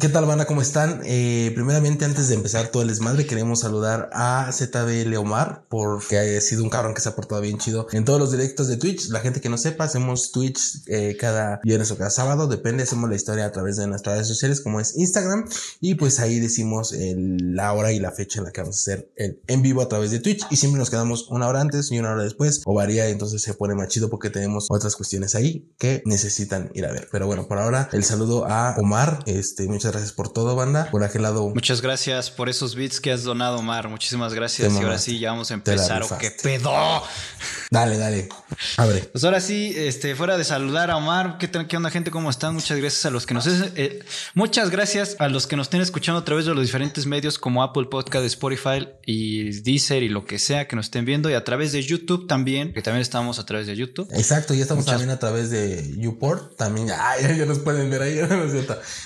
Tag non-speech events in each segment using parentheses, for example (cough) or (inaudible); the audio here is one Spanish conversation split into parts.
¿Qué tal, banda? ¿Cómo están? Eh, primeramente, antes de empezar todo el desmadre, queremos saludar a ZB Leomar porque ha sido un cabrón que se ha portado bien chido en todos los directos de Twitch. La gente que no sepa, hacemos Twitch eh, cada viernes o cada sábado, depende, hacemos la historia a través de nuestras redes sociales como es Instagram y pues ahí decimos la hora y la fecha en la que vamos a hacer el en vivo a través de Twitch y siempre nos quedamos una hora antes y una hora después o varía, entonces se pone más chido porque tenemos otras cuestiones ahí que necesitan ir a ver. Pero bueno, por ahora el saludo a Omar, este, muchas gracias por todo, banda. Por aquel lado. Muchas gracias por esos bits que has donado, Omar. Muchísimas gracias. Y ahora sí, ya vamos a empezar. ¿O qué pedo? Dale, dale. Abre. Pues ahora sí, este, fuera de saludar a Omar, ¿qué, qué onda, gente? ¿Cómo están? Muchas gracias a los que nos eh, muchas gracias a los que nos estén escuchando a través de los diferentes medios como Apple Podcast, Spotify y Deezer y lo que sea que nos estén viendo y a través de YouTube también, que también estamos a través de YouTube. Exacto, ya estamos también a través de YouPort, también, (laughs) ay, ya nos pueden ver ahí. (laughs)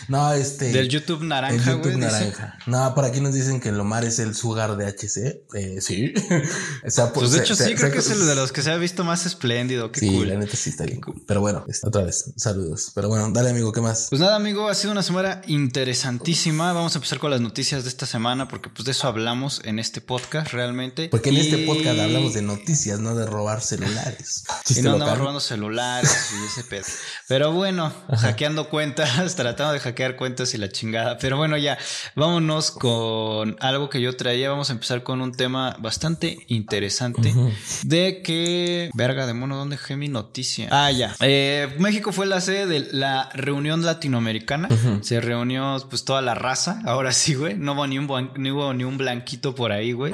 No, este. Del YouTube naranja, güey. naranja. No, por aquí nos dicen que Lomar es el sugar de HC. Eh, sí. (laughs) o sea, pues, pues de hecho, sí, creo que es el de los que se ha visto más espléndido. Qué sí, cool. la neta sí está bien cool. Pero bueno, otra vez, saludos. Pero bueno, dale, amigo, ¿qué más? Pues nada, amigo, ha sido una semana interesantísima. Vamos a empezar con las noticias de esta semana, porque pues de eso hablamos en este podcast realmente. Porque en este podcast hablamos de noticias, no de robar celulares. (laughs) y no andamos robando celulares y ese pedo. Pero bueno, hackeando cuentas, (laughs) tratando de hackear cuentas y la chingada. Pero bueno, ya, vámonos con algo que yo traía. Vamos a empezar con un tema bastante interesante de que, verga de mono, ¿dónde dejé mi noticia? Ah, ya. Eh, México fue la sede de la reunión latinoamericana. Se reunió pues toda la raza. Ahora sí, güey. No hubo ni un, hubo ni un blanquito por ahí, güey.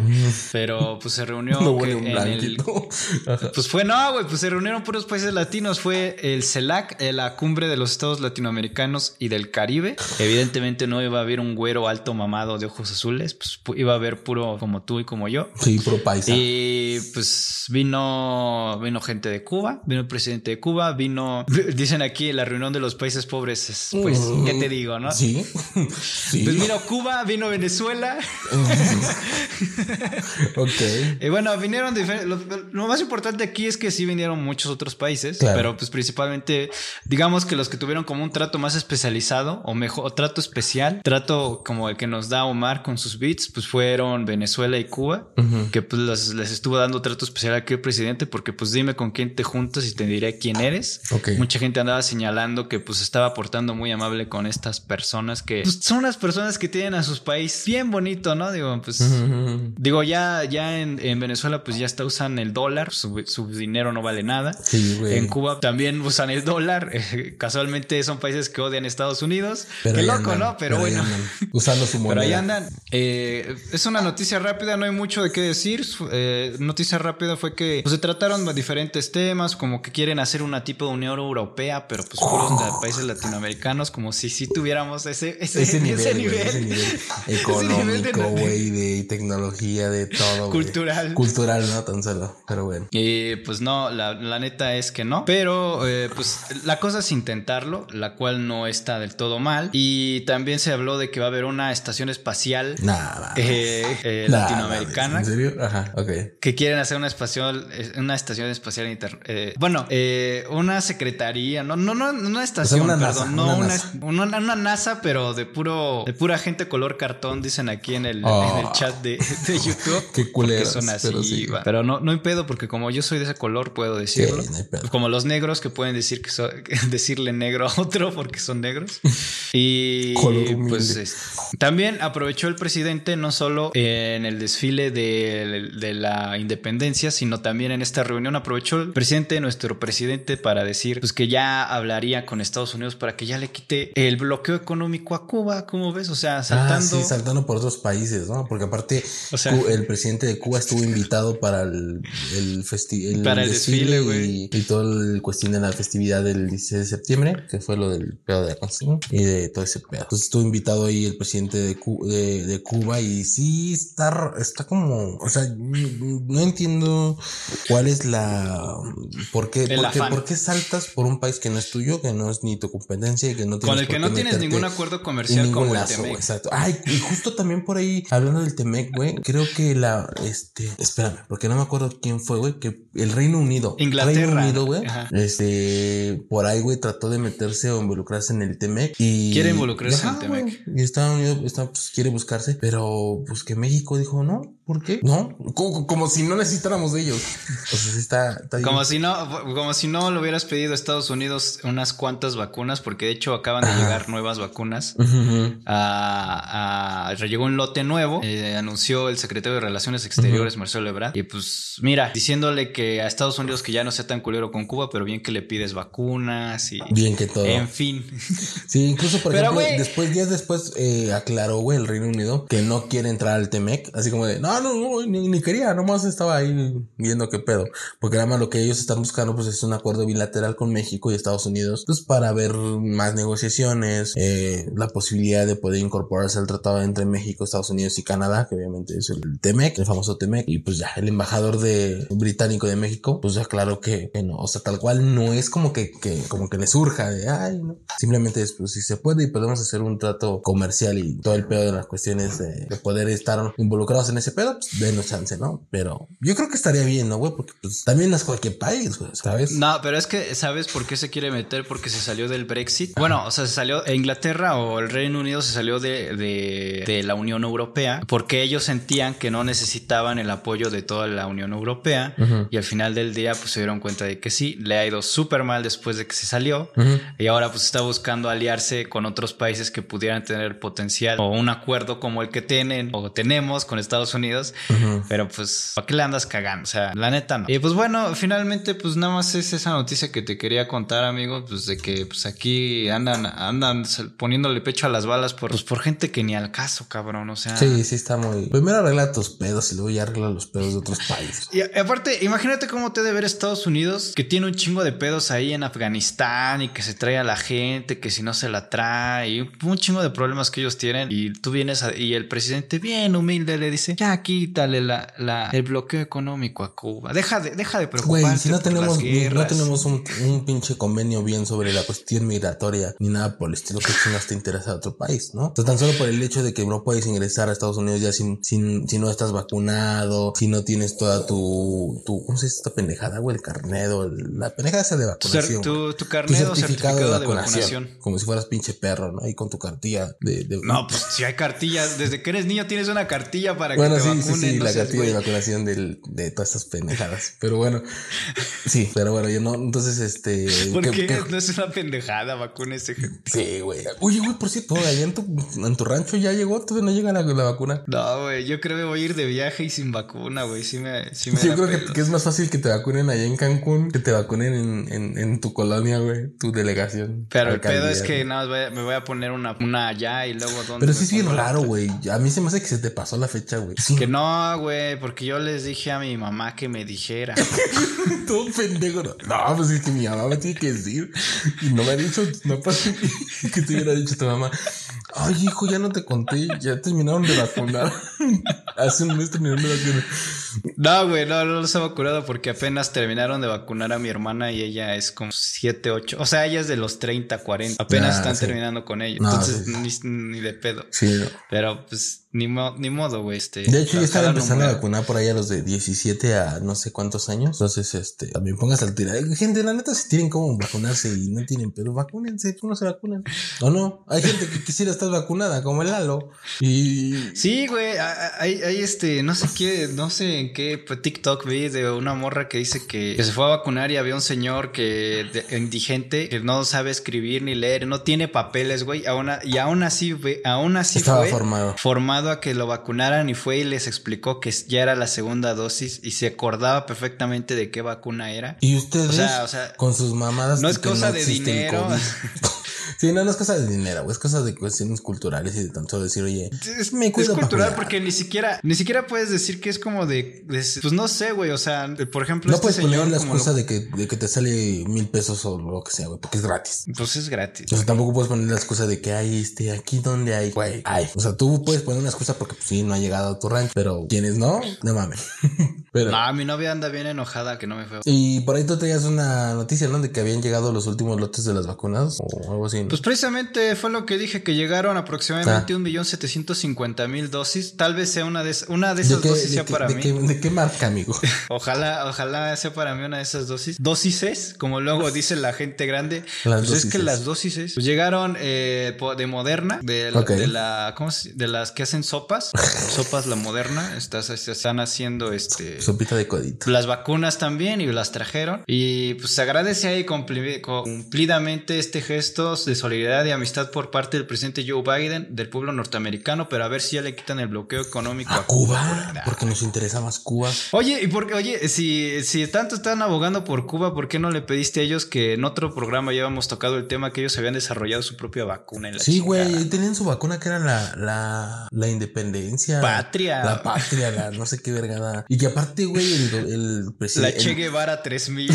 Pero pues se reunió. (laughs) no hubo ni un blanquito. (laughs) pues fue, no, güey, pues se reunieron puros países latinos. Fue el CELAC, eh, la cumbre de los estados latinoamericanos y del Caribe. Evidentemente no iba a haber un güero alto mamado de ojos azules, pues iba a haber puro como tú y como yo. Sí, puro paisa. Y pues vino, vino gente de Cuba, vino el presidente de Cuba, vino, (laughs) dicen aquí la reunión de los países pobres, pues, ¿qué te digo, no? Sí. (laughs) sí. Pues vino Cuba, vino Venezuela. (laughs) ok. Y bueno, vinieron diferentes. Lo, más importante aquí es que sí vinieron muchos otros países, pero pues principalmente, digamos que los que tuvieron como un trato más especializado o mejor, o trato especial, trato como el que nos da Omar con sus beats, pues fueron Venezuela y Cuba, que pues les estuvo dando trato especial aquí el presidente, porque pues dime con quién te juntas y te diré quién eres. Mucha gente andaba señalando que pues estaba portando muy amable con estas personas que pues, son las personas que tienen a sus países bien bonito, ¿no? Digo, pues digo, ya, ya en, Venezuela pues ya está usan el dólar, su, dinero no vale nada. en Cuba también usan el dólar. (laughs) casualmente son países que odian Estados Unidos. ¿No? Pero, bueno. usando su moneda. Pero ahí andan. Eh, es una noticia rápida, no hay mucho de qué decir. Eh, noticia rápida fue que pues, se trataron de diferentes temas, como que quieren hacer una tipo de Unión Europea, pero pues puros oh. países latinoamericanos, como si sí tuviéramos ese, ese, nivel, ese nivel. (laughs) económico, güey, de tecnología, de todo. Cultural. Cultural, no tan solo, pero bueno. Y pues no, la, neta es que no. Pero eh, pues la cosa es intentarlo, la cual no está del todo mal. Y también se habló de que va a haber una estación espacial eh, eh, latinoamericana. ¿En serio? Ajá, ok. Que quieren hacer una, espacial, una estación espacial inter, bueno, una secretaría, no, no, no, una estación, una perdón, no una, una, una, NASA. pero de puro, de pura gente color cartón, dicen aquí en el, oh. chat de, YouTube. (laughs) Qué culeras, son así, pero, sí. pero no, no hay pedo, porque como yo soy de ese color, puedo decirlo. como los negros que pueden decir que (laughs) decirle negro a otro porque son negros. (laughs) Y pues también aprovechó el presidente no solo en el desfile de, de, la independencia, sino también en esta reunión aprovechó el presidente, nuestro presidente, para decir pues que ya hablaría con Estados Unidos para que ya le quite el bloqueo económico a Cuba, ¿cómo ves? O sea, ah, saltando. saltando por otros países, ¿no? Porque aparte el presidente de Cuba estuvo invitado para el, el, para el desfile, y, y, todo el cuestión de la festividad del 16 de septiembre, que fue lo del pedo de Argentina y de todo ese pedo. Entonces estuvo invitado ahí el presidente de, de, Cuba y sí está, está como, o sea, no entiendo cuál es la, por qué, por qué, saltas por un país que no es tuyo, que no es ni tu competencia y que no tienes Con el que no tienes ningún acuerdo comercial como el Temec. Exacto. Ay, y justo también por ahí, hablando del Temec, güey, creo que la, este, espérame, porque no me acuerdo quién fue, güey, que el Reino Unido. Inglaterra. Reino Unido, güey. Este, por ahí, güey, trató de meterse o involucrarse en el Temec y. Quiere involucrarse en el Temec. Y Estados Unidos está, pues, quiere buscarse, pero pues que México dijo no, ¿por qué? No, como, si no necesitáramos de ellos. Pues está, está como si no, como si no le hubieras pedido a Estados Unidos unas cuantas vacunas, porque de hecho acaban de llegar nuevas vacunas. a, llegó un lote nuevo, eh, anunció el secretario de Relaciones Exteriores, Marcelo Ebrard, y pues mira, diciéndole que a Estados Unidos que ya no sea tan culero con Cuba, pero bien que le pides vacunas y... Bien que todo. En fin. Sí, incluso por ejemplo, después, días después eh, aclaró, güey, el Reino Unido que no quiere entrar al Temec, así como de, no, no, no, ni, quería, nomás estaba ahí viendo qué pedo, porque nada más lo que ellos están buscando pues es un acuerdo bilateral con México y Estados Unidos, pues para ver más negociaciones, eh, la posibilidad de poder incorporarse al tratado entre México, Estados Unidos y Canadá, que obviamente es el Temec, el famoso Temec, y pues ya el embajador de británico de México, pues ya claro que, no, o sea, tal cual no es como que, que como que le surja de, ay, no, simplemente es, pues si se puede y podemos hacer un trato comercial y todo el pedo de las cuestiones de, poder estar involucrados en ese pedo, pues denos chance, ¿no? Pero yo creo que estaría bien, ¿no, güey? Porque pues también es cualquier país, güey, ¿sabes? No, pero es que, ¿sabes por qué se quiere meter? Porque se salió del Brexit. Bueno, o sea, se salió Inglaterra o el Reino Unido se salió de, de, de la Unión Europea porque ellos sentían que no necesitaban el apoyo de toda la Unión Europea y al final del día pues se dieron cuenta de que sí, le ha ido súper mal después de que se salió y ahora pues está buscando aliarse con otros países que pudieran tener potencial o un acuerdo como el que tienen o tenemos con Estados Unidos, pero pues ¿para qué le andas cagando? O sea, la neta no. Y pues bueno, finalmente pues nada más es esa noticia que te quería contar, amigo, pues de que pues aquí andan andan poniéndole pecho a las balas por pues, por gente que ni al caso, cabrón, o sea. Sí, sí está muy. Primero arregla tus pedos y luego ya arregla los pedos de otros países. Y aparte, imagínate cómo te debe ver Estados Unidos que tiene un chingo de pedos ahí en Afganistán y que se trae a la gente, que si no se la trae, y un chingo de problemas que ellos tienen. Y tú vienes y el presidente, bien humilde, le dice: Ya quítale la, la, el bloqueo económico a Cuba. Deja de, deja de preocuparte. Güey, si no tenemos, no tenemos un, un, pinche convenio bien sobre la cuestión migratoria ni nada por el estilo, que chingas te interesa a otro país, ¿no? O tan solo por el hecho de que no puedes ingresar a Estados Unidos ya sin, sin, si no estás vacunado, si no tienes toda tu, tu ¿cómo se dice esta pendejada, güey? El carnedo, la pendejada esa de vacunación. Tu, tu, carnedo, certificado, de, vacunación, Como si fueras pinche perro, ¿no? Ahí con tu cartilla de, No, pues si hay cartillas, desde que eres niño tienes una cartilla para que te vacunen. Sí, sí, la cartilla de vacunación del, de todas estas pendejadas. Pero bueno, sí, pero bueno, yo no, entonces este. ¿Por qué? No es una pendejada, vacúnese. Sí, güey. Oye, güey, por cierto, allá en tu, en tu rancho ya llegó, todavía no llega la, la vacuna. No, güey, yo creo que voy a ir de viaje y sin vacuna, güey. Sí me, sí me Yo creo que, que, es más fácil que te vacunen allá en Cancún que te vacunen en, en, en tu colonia, güey, tu delegación. Pero el pedo es que nada más me voy a poner una, una allá y luego dónde. Pero sí es bien raro, güey. A mí se me hace que se te pasó la fecha, güey. Que no, güey, porque yo les dije a mi mamá que me dijera. (laughs) Todo pendejo. No, no pues es que mi mamá me tiene que decir. Y no me ha dicho, no pasa (laughs) que te hubiera dicho tu mamá. Ay, hijo, ya no te conté, ya terminaron de vacunar. (laughs) Hace un mes terminaron de vacunar. No, güey, no, no los he vacunado porque apenas terminaron de vacunar a mi hermana y ella es como 7, 8. O sea, ella es de los 30, 40. Apenas están terminando con ella. Entonces, ni, ni, de pedo. Sí. Pero pues ni, ni modo, güey. Este, de hecho, ya están empezando a vacunar por ahí a los de 17 a no sé cuántos años. Entonces, este, también pongas al tirar. Gente, la neta, si tienen cómo vacunarse y no tienen, pero vacúnense, no se vacunan. O no, hay gente que quisiera estar vacunada, como el Lalo. Y. Sí, güey, hay, hay este, no sé qué, no sé en qué TikTok vi de una morra que dice que, se fue a vacunar y había un señor que, indigente, que no sabe escribir ni leer, no tiene papeles, güey, aún, y aún así, güey, aún así Estaba formado. Formado a que lo vacunaran y fue y les explicó que ya era la segunda dosis y se acordaba perfectamente de qué vacuna era. Y ustedes, con sus mamadas, no es cosa de dinero. (laughs) Sí, no, no es cosa de dinero, Es cosa de cuestiones culturales y de tanto decir, oye, es, me es cultural porque ni siquiera, ni siquiera puedes decir que es como de, pues no sé, güey. O sea, por ejemplo, no este puedes poner la excusa de, que, de que te sale mil pesos o lo que sea, güey, porque es gratis. Pues es gratis. O sea, tampoco puedes poner la excusa de que hay este, aquí donde hay, güey, hay. O sea, tú puedes poner una excusa porque pues, sí, no ha llegado a tu rancho, pero quienes no, no mames. (laughs) Pero... No, mi novia anda bien enojada que no me fue. Y por ahí tú tenías una noticia, ¿no? De que habían llegado los últimos lotes de las vacunas o algo así. Pues precisamente fue lo que dije, que llegaron aproximadamente ah. un millón setecientos cincuenta mil dosis. Tal vez sea una de, una de esas dosis sea para mí. ¿De qué marca, amigo? (laughs) ojalá, ojalá sea para mí una de esas dosis. Dosis, como luego dice la gente grande. Las pues es que las dosis pues llegaron eh, de Moderna, de, de la, ¿cómo se, de las que hacen sopas, (laughs) sopas la Moderna, estás, están haciendo este sopita de codito. Las vacunas también y las trajeron y pues se agradece ahí cumplidamente este gesto de solidaridad y amistad por parte del presidente Joe Biden del pueblo norteamericano, pero a ver si ya le quitan el bloqueo económico a, Cuba, porque nos interesa más Cuba. Oye, y porque oye, si si tanto están abogando por Cuba, ¿por qué no le pediste a ellos que en otro programa ya habíamos tocado el tema que ellos habían desarrollado su propia vacuna en la Sí, güey, tenían su vacuna que era la, la, la independencia. Patria. La patria, la no sé qué vergada. Y que aparte, güey, el, el presidente. La Che Guevara 3000. (laughs)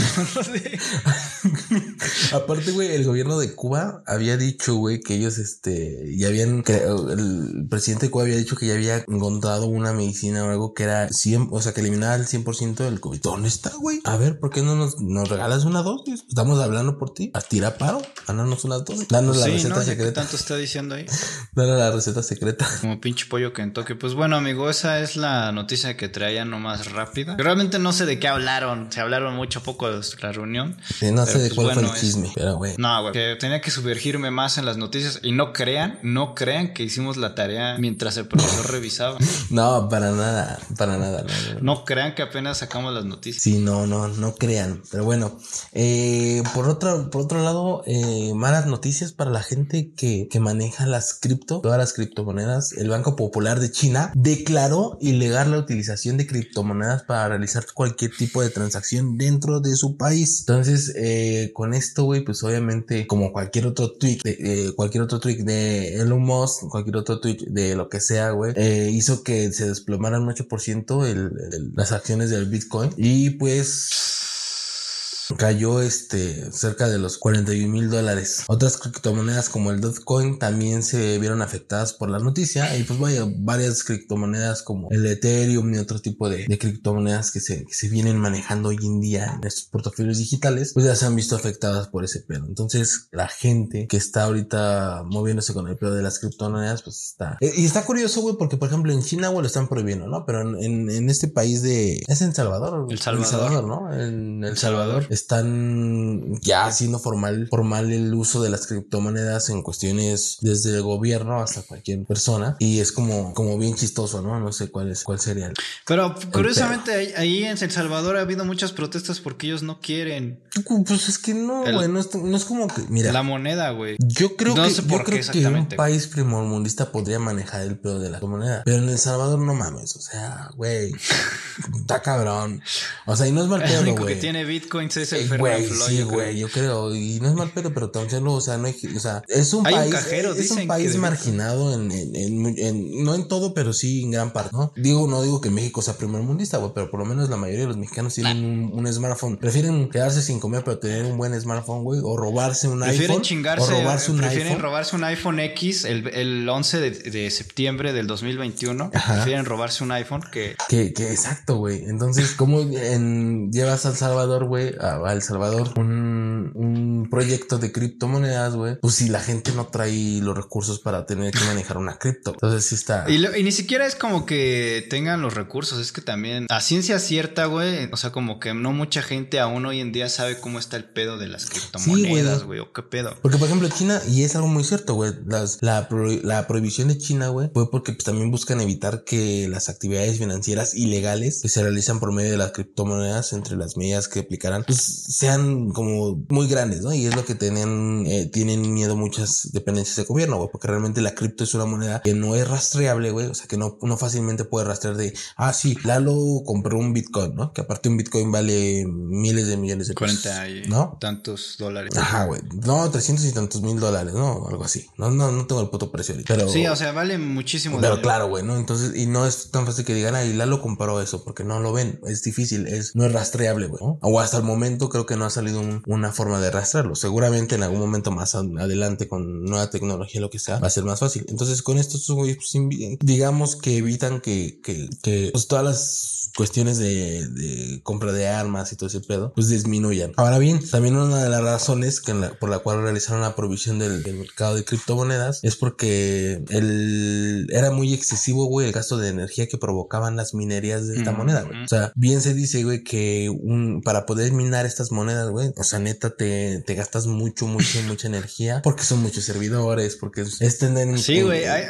aparte, güey, el gobierno de Cuba había dicho, güey, que ellos, este, ya habían, el presidente de Cuba había dicho que ya había encontrado una medicina o algo que era 100, o sea, que eliminaba el 100% del COVID. ¿Dónde está, güey? A ver, ¿por qué no nos, nos regalas una dosis? Estamos hablando por ti. A tira paro. Gananos una dosis. Danos la receta secreta. tanto está diciendo ahí? (laughs) Danos la receta secreta. Como pinche pollo que toque. Pues bueno, amigo, esa es la noticia que traía nomás rápida. Realmente no sé de qué hablaron. Se hablaron mucho poco de la reunión. no sé de pues cuál fue el chisme, pero güey. No, güey. Que tenía que sumergirme más en las noticias. Y no crean, no crean que hicimos la tarea mientras el profesor revisaba. (laughs) No, para nada. Para nada. No, crean que apenas sacamos las noticias. Sí, no, no, no crean. Pero bueno, eh, por, otro, por otro lado, eh, malas noticias para la gente que, que maneja las cripto, todas las criptomonedas. El Banco Popular de China declaró ilegal la utilización de criptomonedas para realizar cualquier tipo de transacción dentro de su país. Entonces, eh, con esto, güey, pues obviamente, como cualquier otro tweet, de, cualquier otro tweet de Elon Musk, cualquier otro tweet de lo que sea, güey, eh, hizo que se desplomaran un 8% el, las acciones del Bitcoin. Y pues cayó este cerca de los 41 mil dólares. Otras criptomonedas como el Dogecoin también se vieron afectadas por la noticia y pues vaya, varias criptomonedas como el Ethereum y otro tipo de, criptomonedas que se, se, vienen manejando hoy en día en estos portafolios digitales, pues ya se han visto afectadas por ese pedo. Entonces la gente que está ahorita moviéndose con el pedo de las criptomonedas, pues está... Eh, y está curioso, güey, porque por ejemplo en China, güey, lo están prohibiendo, ¿no? Pero en, en, este país de... Es en Salvador. El Salvador. ¿no? En El Salvador están ya haciendo formal, formal el uso de las criptomonedas en cuestiones desde el gobierno hasta cualquier persona. Y es como, como bien chistoso, ¿no? No sé cuál es, cuál sería el, Pero curiosamente ahí, en El Salvador ha habido muchas protestas porque ellos no quieren. Pues es que no, güey, no, es, como que, mira. La moneda, güey. Yo creo que, yo creo que un país primermundista podría manejar el pedo de la moneda. Pero en El Salvador no mames, o sea, güey, (laughs) está cabrón. O sea, y no es mal pedo, güey. El que tiene bitcoins es el güey, sí, güey, yo creo. Y no es mal pedo, pero también, o sea, no hay, o sea, es un país, es, un país marginado en, en, en, no en todo, pero sí en gran parte, ¿no? Digo, no digo que México sea primer mundista, güey, pero por lo menos la mayoría de los mexicanos tienen un, smartphone. Prefieren quedarse sin comer, pero tener un buen smartphone, güey, o robarse un prefieren iPhone. Chingarse, o robarse un prefieren robarse un iPhone X el, el 11 de, de, septiembre del 2021. Prefieren robarse un iPhone que... Que, que exacto, güey. Entonces, ¿cómo en, llevas a El Salvador, güey, a, a El Salvador. Un, un proyecto de criptomonedas, güey, pues si la gente no trae los recursos para tener que manejar una cripto. Entonces sí está. Y, y, ni siquiera es como que tengan los recursos, es que también a ciencia cierta, güey, o sea, como que no mucha gente aún hoy en día sabe cómo está el pedo de las criptomonedas, güey, o qué pedo. Porque, por ejemplo, China, y es algo muy cierto, güey, la, la prohibición de China, güey, fue porque pues, también buscan evitar que las actividades financieras ilegales que se realizan por medio de las criptomonedas, entre las medidas que aplicarán, pues sean como muy grandes, ¿no? Y es lo que tienen, eh, tienen miedo muchas dependencias de gobierno, güey, porque realmente la cripto es una moneda que no es rastreable, güey, o sea, que no, no fácilmente puede rastrear de, ah, sí, Lalo compró un Bitcoin, ¿no? Que aparte un Bitcoin vale miles de millones de pesos. 40 y ¿no? tantos dólares. Ajá, güey. No, 300 y tantos mil dólares, ¿no? Algo así. No, no, no tengo el puto precio ahorita. Pero, sí, o sea, vale muchísimo. Pero claro, güey, ¿no? Entonces, y no es tan fácil que digan, ah, y Lalo compró eso, porque no lo ven. Es difícil, es, no es rastreable, güey, ¿no? O hasta el momento creo que no ha salido una forma de rastrear hacerlo. Seguramente en algún momento más adelante con nueva tecnología, lo que sea, va a ser más fácil. Entonces con esto, pues, digamos que evitan que, que, que pues, todas las cuestiones de, de, compra de armas y todo ese pedo, pues disminuyan. Ahora bien, también una de las razones que por la cual realizaron la provisión del, del mercado de criptomonedas es porque el, era muy excesivo, güey, el gasto de energía que provocaban las minerías de esta moneda, güey. O sea, bien se dice, güey, que un, para poder minar estas monedas, güey, o sea, neta, te, te gastas mucho, mucho, mucha energía porque son muchos servidores, porque es tener... Sí, güey, hay,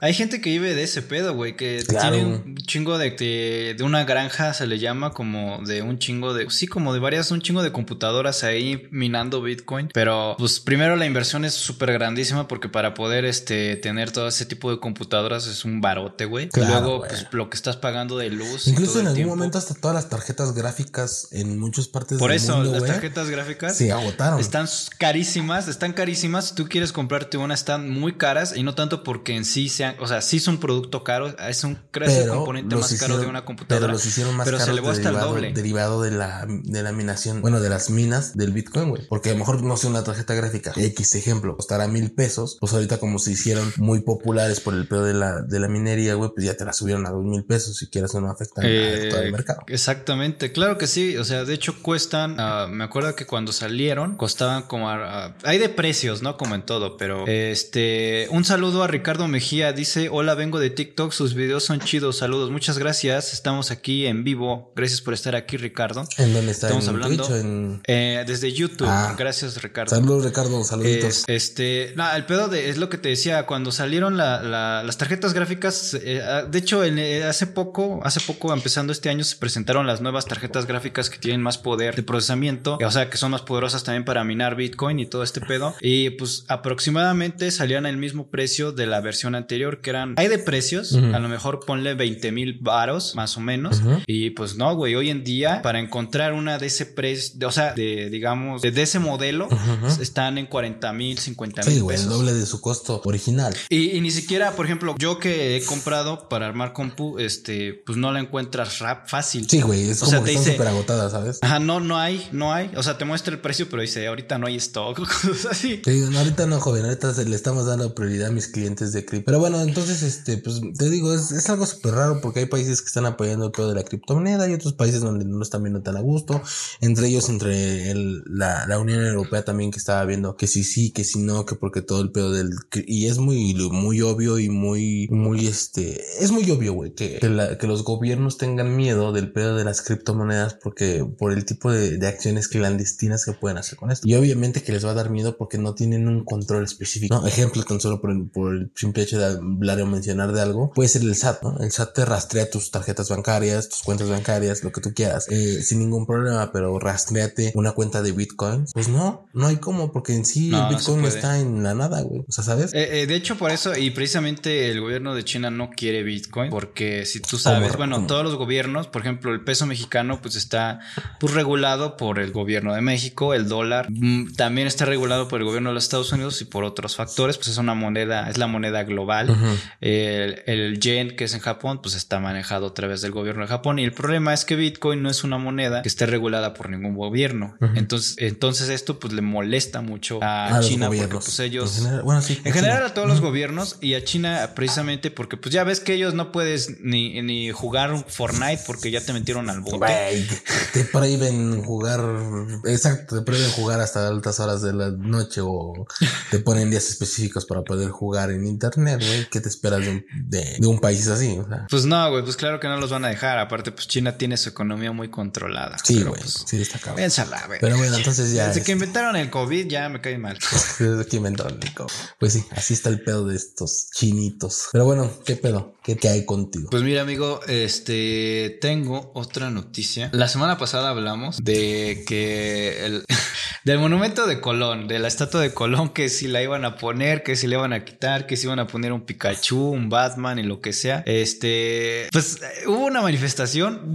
hay, gente que vive de ese pedo, güey, que tiene un chingo de, de, de, una granja, se le llama como de un chingo de... Sí, como de varias, un chingo de computadoras ahí minando Bitcoin, pero pues primero la inversión es súper grandísima porque para poder este, tener todo ese tipo de computadoras es un barote, güey. y luego, pues lo que estás pagando de luz. Incluso en algún momento hasta todas las tarjetas gráficas en muchas partes Por eso, las tarjetas gráficas se agotaron. Están carísimas, están carísimas. Si tú quieres comprarte una, están muy caras y no tanto porque en sí sean, o sea, sí son producto caro, es un, creo componente más caro de una computadora. Pero los hicieron más pero se elevó hasta el doble. derivado de la, de la minación, bueno, de las minas del Bitcoin, güey. Porque a lo mejor, no sé, una tarjeta gráfica X ejemplo, costará mil pesos, pues ahorita como se hicieron muy populares por el pedo de la, de la minería, güey, pues ya te la subieron a dos mil pesos si quieres o no afecta a eh, todo el mercado. Exactamente, claro que sí, o sea, de hecho cuestan, uh, me acuerdo que cuando salieron costaban como, hay de precios, ¿no? Como en todo, pero este, un saludo a Ricardo Mejía, dice, hola, vengo de TikTok, sus videos son chidos, saludos, muchas gracias, estamos aquí en vivo, gracias por estar aquí, Ricardo. ¿En dónde está? Estamos hablando en... Eh, desde YouTube, ah. gracias, Ricardo. Saludos, Ricardo, saluditos. este, no, el pedo de, es lo que te decía, cuando salieron las tarjetas gráficas, eh, ah, de hecho, eh, hace poco, hace poco, empezando este año, se presentaron las nuevas tarjetas gráficas que tienen más poder de procesamiento, o sea, que son más poderosas también para minar Bitcoin y todo este pedo. Y pues aproximadamente salían el mismo precio de la versión anterior, que eran, hay de precios, a lo mejor ponle 20 mil varos, más o menos. Y pues no, güey, hoy en día, para encontrar una de ese precio, o sea, de, digamos, de, ese modelo, están en 40 mil, 50 mil. Sí, güey, el doble de su costo original. Y, ni siquiera, por ejemplo, yo que he comprado para armar compu, este, pues no la encuentras rap fácil. Sí, güey, es o como sea, que súper agotada, ¿sabes? Ajá, no, no hay, no hay. O sea, te muestra el precio, pero dice, ahorita no hay stock, (laughs) cosas así. Te ahorita no, joven, ahorita le estamos dando prioridad a mis clientes de cripto. Pero bueno, entonces, este, pues te digo, es, algo súper raro porque hay países que están apoyando todo de la criptomoneda y otros países donde no lo están viendo tan a gusto. Entre ellos, entre el, la, Unión Europea también que estaba viendo que sí, sí, que sí, no, que porque todo el pedo del... Y es muy, muy obvio y muy, muy, este, es muy obvio, güey, que, que, los gobiernos tengan miedo del pedo de las criptomonedas porque por el tipo de, de, acciones clandestinas que pueden hacer con Y obviamente que les va a dar miedo porque no tienen un control específico. ¿no? Ejemplo, tan solo por el, por el simple hecho de hablar o mencionar de algo, puede ser el SAT, ¿no? El SAT te rastrea tus tarjetas bancarias, tus cuentas bancarias, lo que tú quieras, eh, sin ningún problema, pero rastreate una cuenta de Bitcoin. Pues no, no hay cómo, porque en sí el Bitcoin no, está en la nada, güey. O sea, ¿sabes? Eh, eh, de hecho, por eso, y precisamente el gobierno de China no quiere Bitcoin, porque si tú sabes, bueno, todos los gobiernos, por ejemplo, el peso mexicano, pues está pues, regulado por el gobierno de México, el dólar mm, también está regulado por el gobierno de los Estados Unidos y por otros factores, pues es una moneda, es la moneda global. el, el, yen, que es en Japón, pues está manejado a través del gobierno de Japón. Y el problema es que Bitcoin no es una moneda que esté regulada por ningún gobierno. Entonces, entonces esto pues le molesta mucho a, China porque pues ellos... En general, a todos los gobiernos y a China precisamente porque pues ya ves que ellos no puedes ni, ni jugar un Fortnite porque ya te metieron al bote. te prohíben jugar, exacto, te prohíben jugar hasta altas horas de la noche o te ponen días específicos para poder jugar en internet, güey. ¿Qué te esperas de un, de, un país así? Pues no, güey, pues claro que no los van a dejar. Aparte, pues China tiene su economía muy controlada. Sí, güey, pues, sí está cabrón. Piénsala, güey. Pero bueno, entonces ya. Desde que inventaron el COVID ya me cae mal. (laughs) Desde que inventaron el COVID. Pues sí, así está el pedo de estos chinitos. Pero bueno, ¿qué pedo? ¿Qué, hay contigo? Pues mira, amigo, este tengo otra noticia. La semana pasada hablamos de que el (laughs) del monumento de Colón, de la estatua de Colón, que si la iban a poner, que si le iban a quitar, que si iban a poner un Pikachu, un Batman y lo que sea. Este, pues hubo una manifestación.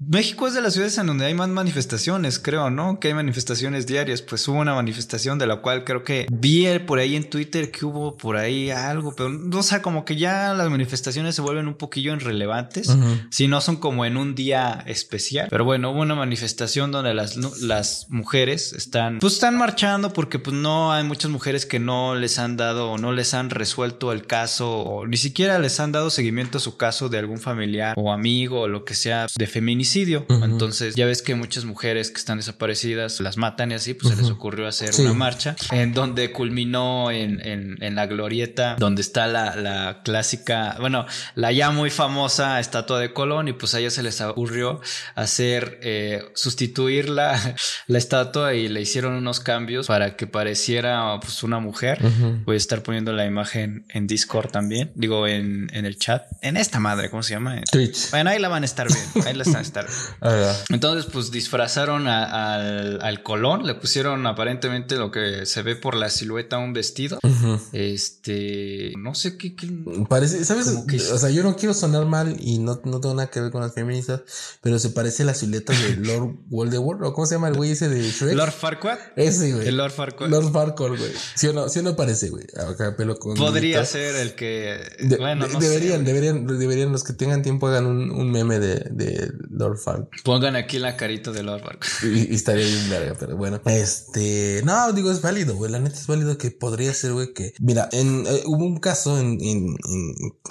México es de las ciudades en donde hay más manifestaciones, creo, ¿no? Que hay manifestaciones diarias. Pues hubo una manifestación de la cual creo que vi por ahí en Twitter que hubo por ahí algo, pero no o sea, como que ya las manifestaciones se vuelven un poquillo irrelevantes si no son como en un día especial. Pero bueno, hubo una manifestación donde las, las mujeres están, pues están marchando porque pues no hay muchas mujeres que no les han dado o no les han resuelto el caso o ni siquiera les han dado seguimiento a su caso de algún familiar o amigo o lo que sea de feminicidio. Entonces ya ves que muchas mujeres que están desaparecidas las matan y así, pues se les ocurrió hacer una marcha en donde culminó en, en, la glorieta donde está la, la, clásica, bueno, la ya muy famosa estatua de Colón y pues a ellos se les ocurrió hacer, eh, sustituir la, (laughs) la estatua y le hicieron unos cambios para que pareciera pues una mujer. Voy a estar poniendo la imagen en Discord también, digo en, en el chat, en esta madre, ¿cómo se llama? Twitch. Bueno, ahí la van a estar bien, ahí la están a estar bien. (laughs) Entonces pues disfrazaron al, al Colón, le pusieron aparentemente lo que se ve por la silueta un vestido. Este, no sé qué, Parece, ¿sabes? O sea, yo no quiero sonar mal y no, no tengo nada que ver con las feministas, pero se parece la silueta de (laughs) Lord Voldemort, o cómo se llama el güey ese de Shrek. Lord Farquaad. Ese, güey. El Lord Farquaad. Lord Farquaad, güey. ¿Sí o no? ¿Sí o no parece, güey? Acá pelo con. Podría ser el que. bueno, no deberían, deberían, deberían, los que tengan tiempo hagan un, un meme de, de Lord Farquaad. Pongan aquí la carita de Lord Farquaad. Y, estaría bien larga, pero bueno. Este, no, digo, es válido, güey. La neta es válido que podría ser, güey, que, mira, en, eh, hubo un caso en, en,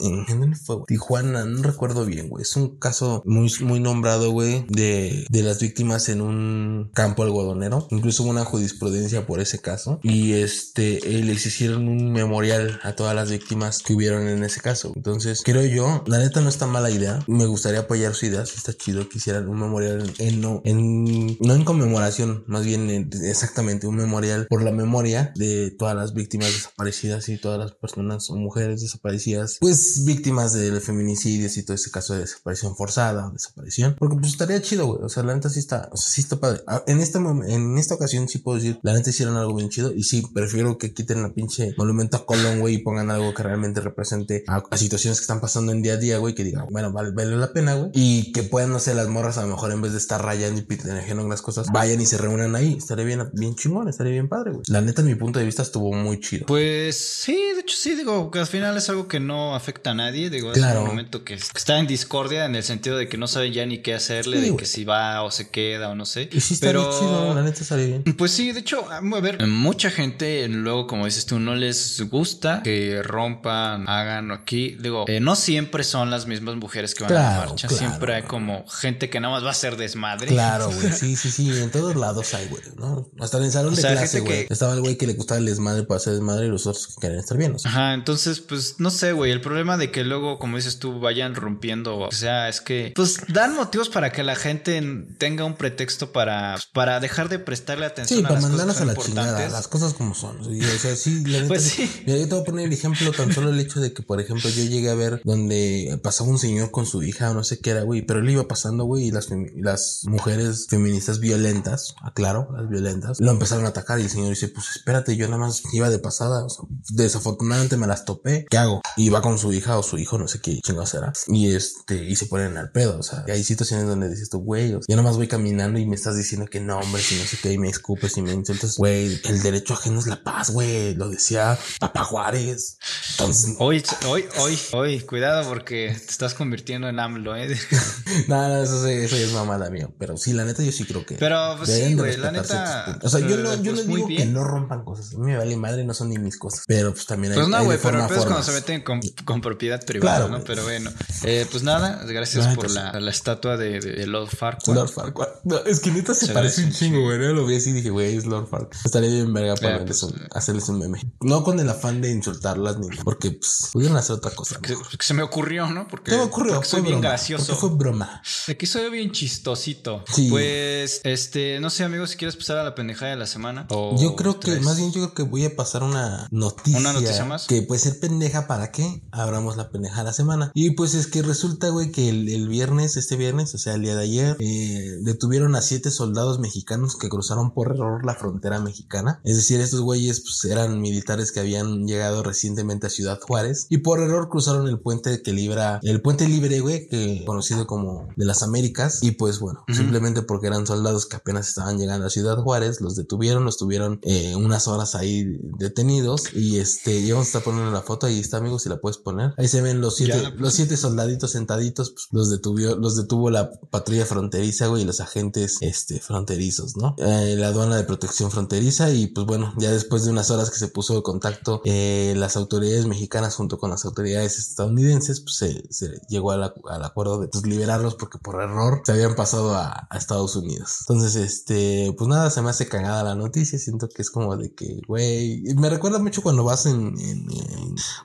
en, en, en fue, Tijuana, no recuerdo bien, güey. Es un caso muy, muy nombrado, güey, de, de las víctimas en un campo algodonero. Incluso hubo una jurisprudencia por ese caso. Y este, eh, les hicieron un memorial a todas las víctimas que hubieron en ese caso. Entonces, creo yo, la neta no está mala idea. Me gustaría apoyar su idea. Si está chido que hicieran un memorial en, no, en, no en conmemoración, más bien exactamente un memorial por la memoria de todas las víctimas desaparecidas y todas las personas o mujeres desaparecidas, pues víctimas de feminicidios y todo ese caso de desaparición forzada, desaparición, porque pues estaría chido, güey, o sea, la neta sí está, o sea, sí está padre. Ah, en esta, en esta ocasión sí puedo decir, la neta hicieron algo bien chido y sí, prefiero que quiten la pinche monumento a Colón, güey, y pongan algo que realmente represente a, situaciones que están pasando en día a día, güey, que digan, bueno, vale, vale la pena, güey, y que puedan, no sé, las morras a lo mejor en vez de estar rayando y pidiendo las cosas, vayan y se reúnan ahí, estaría bien, bien chingón, estaría bien padre, güey. La neta, mi punto de vista estuvo muy chido. Pues sí, de hecho sí, digo, que al final es algo que no afecta a nadie, digo, es un momento que, está en discordia en el sentido de que no saben ya ni qué hacerle, de que si va o se queda o no sé. Y sí pero chido, la neta sale bien. Pues sí, de hecho, a ver, mucha gente luego, como dices tú, no les gusta que rompan, hagan aquí. Digo, eh, no siempre son las mismas mujeres que van a la marcha, siempre hay como gente que nada más va a ser desmadre. Claro, güey, (laughs) sí, sí, sí, en todos lados hay, güey, ¿no? Hasta en el salón de clase, güey. Estaba el güey que le gustaba el desmadre para hacer desmadre y los otros que querían estar bien. Ajá, entonces, pues, no sé, güey, el problema de que luego, como dices tú, vayan rompiendo, o sea, es que, pues, dan motivos para que la gente tenga un pretexto para, pues, para dejar de prestarle atención sí, a para las mandarlas a la chingada, las cosas como son. O sea, sí, la pues sí. Mira, yo te voy a poner el ejemplo, tan solo el hecho de que, por ejemplo, yo llegué a ver donde pasaba un señor con su hija o no sé qué era, güey, pero él iba pasando, güey, y las, las mujeres feministas violentas, aclaro, las violentas, lo empezaron a atacar y el señor dice, pues espérate, yo nada más iba de pasada, o sea, desafortunadamente me las topé, ¿qué hago? Y va con su hija o su hijo, no sé qué chingados era, y este, y se ponen al pedo, o sea, hay situaciones donde dices tú, güey, yo nada más voy caminando y me estás diciendo que no, hombre, si no sé qué, y me escupes y me insultas, güey, el derecho ajeno es la paz, güey, lo decía Papa Juárez. Entonces, hoy, hoy, hoy, hoy, cuidado porque te estás convirtiendo en AMLO, eh. (laughs) Nada, eso, eso, es mamada mía, pero sí, la neta yo sí creo que. Pero pues sí, güey, la neta. O sea, yo no, yo pues no digo que no rompan cosas, a mí me vale madre, no son ni mis cosas, pero pues también hay. Pues no, güey, pero es cuando se meten con, con propiedad privada, ¿no? Pero bueno, eh, pues nada, gracias por la, la, estatua de, de, Lord Farquaad. Lord Farquaad. es que neta se, parece un chingo, güey. Lo vi así y dije, güey, es Lord Farquaad. Estaría bien verga para pues, hacerles un meme. No con el afán de insultarlas ni porque pues, pudieron hacer otra cosa. Que, se me ocurrió, ¿no? Porque, se me ocurrió. Porque soy bien gracioso. fue broma. Que soy bien chistosito. Sí. Pues, este, no sé, amigos, si quieres pasar a la pendejada de la semana. yo creo que, más bien, yo creo que voy a pasar una noticia. Una noticia más. Que puede ser pendeja para que abramos la de la semana. Y pues es que resulta, güey, que el, viernes, este viernes, o sea, el día de ayer, eh, detuvieron a siete soldados mexicanos que cruzaron por error la frontera mexicana. Es decir, estos güeyes pues, eran militares que habían llegado recientemente a Ciudad Juárez y por error cruzaron el puente que libra, el puente libre, güey, que conocido como de las Américas. Y pues bueno, simplemente porque eran soldados que apenas estaban llegando a Ciudad Juárez, los detuvieron, los tuvieron eh, unas horas ahí detenidos y este, y vamos a estar poniendo la foto, ahí está, amigos, si la puedes poner. Ahí se se ven los siete, los siete soldaditos sentaditos, pues, los detuvo, los detuvo la patrulla fronteriza, güey, y los agentes, este, fronterizos, ¿no? Eh, la aduana de protección fronteriza y pues bueno, ya después de unas horas que se puso de contacto eh, las autoridades mexicanas junto con las autoridades estadounidenses, pues se, llegó al acuerdo de pues, liberarlos porque por error se habían pasado a, Estados Unidos. Entonces, este, pues nada, se me hace cagada la noticia, siento que es como de que, güey, me recuerda mucho cuando vas en,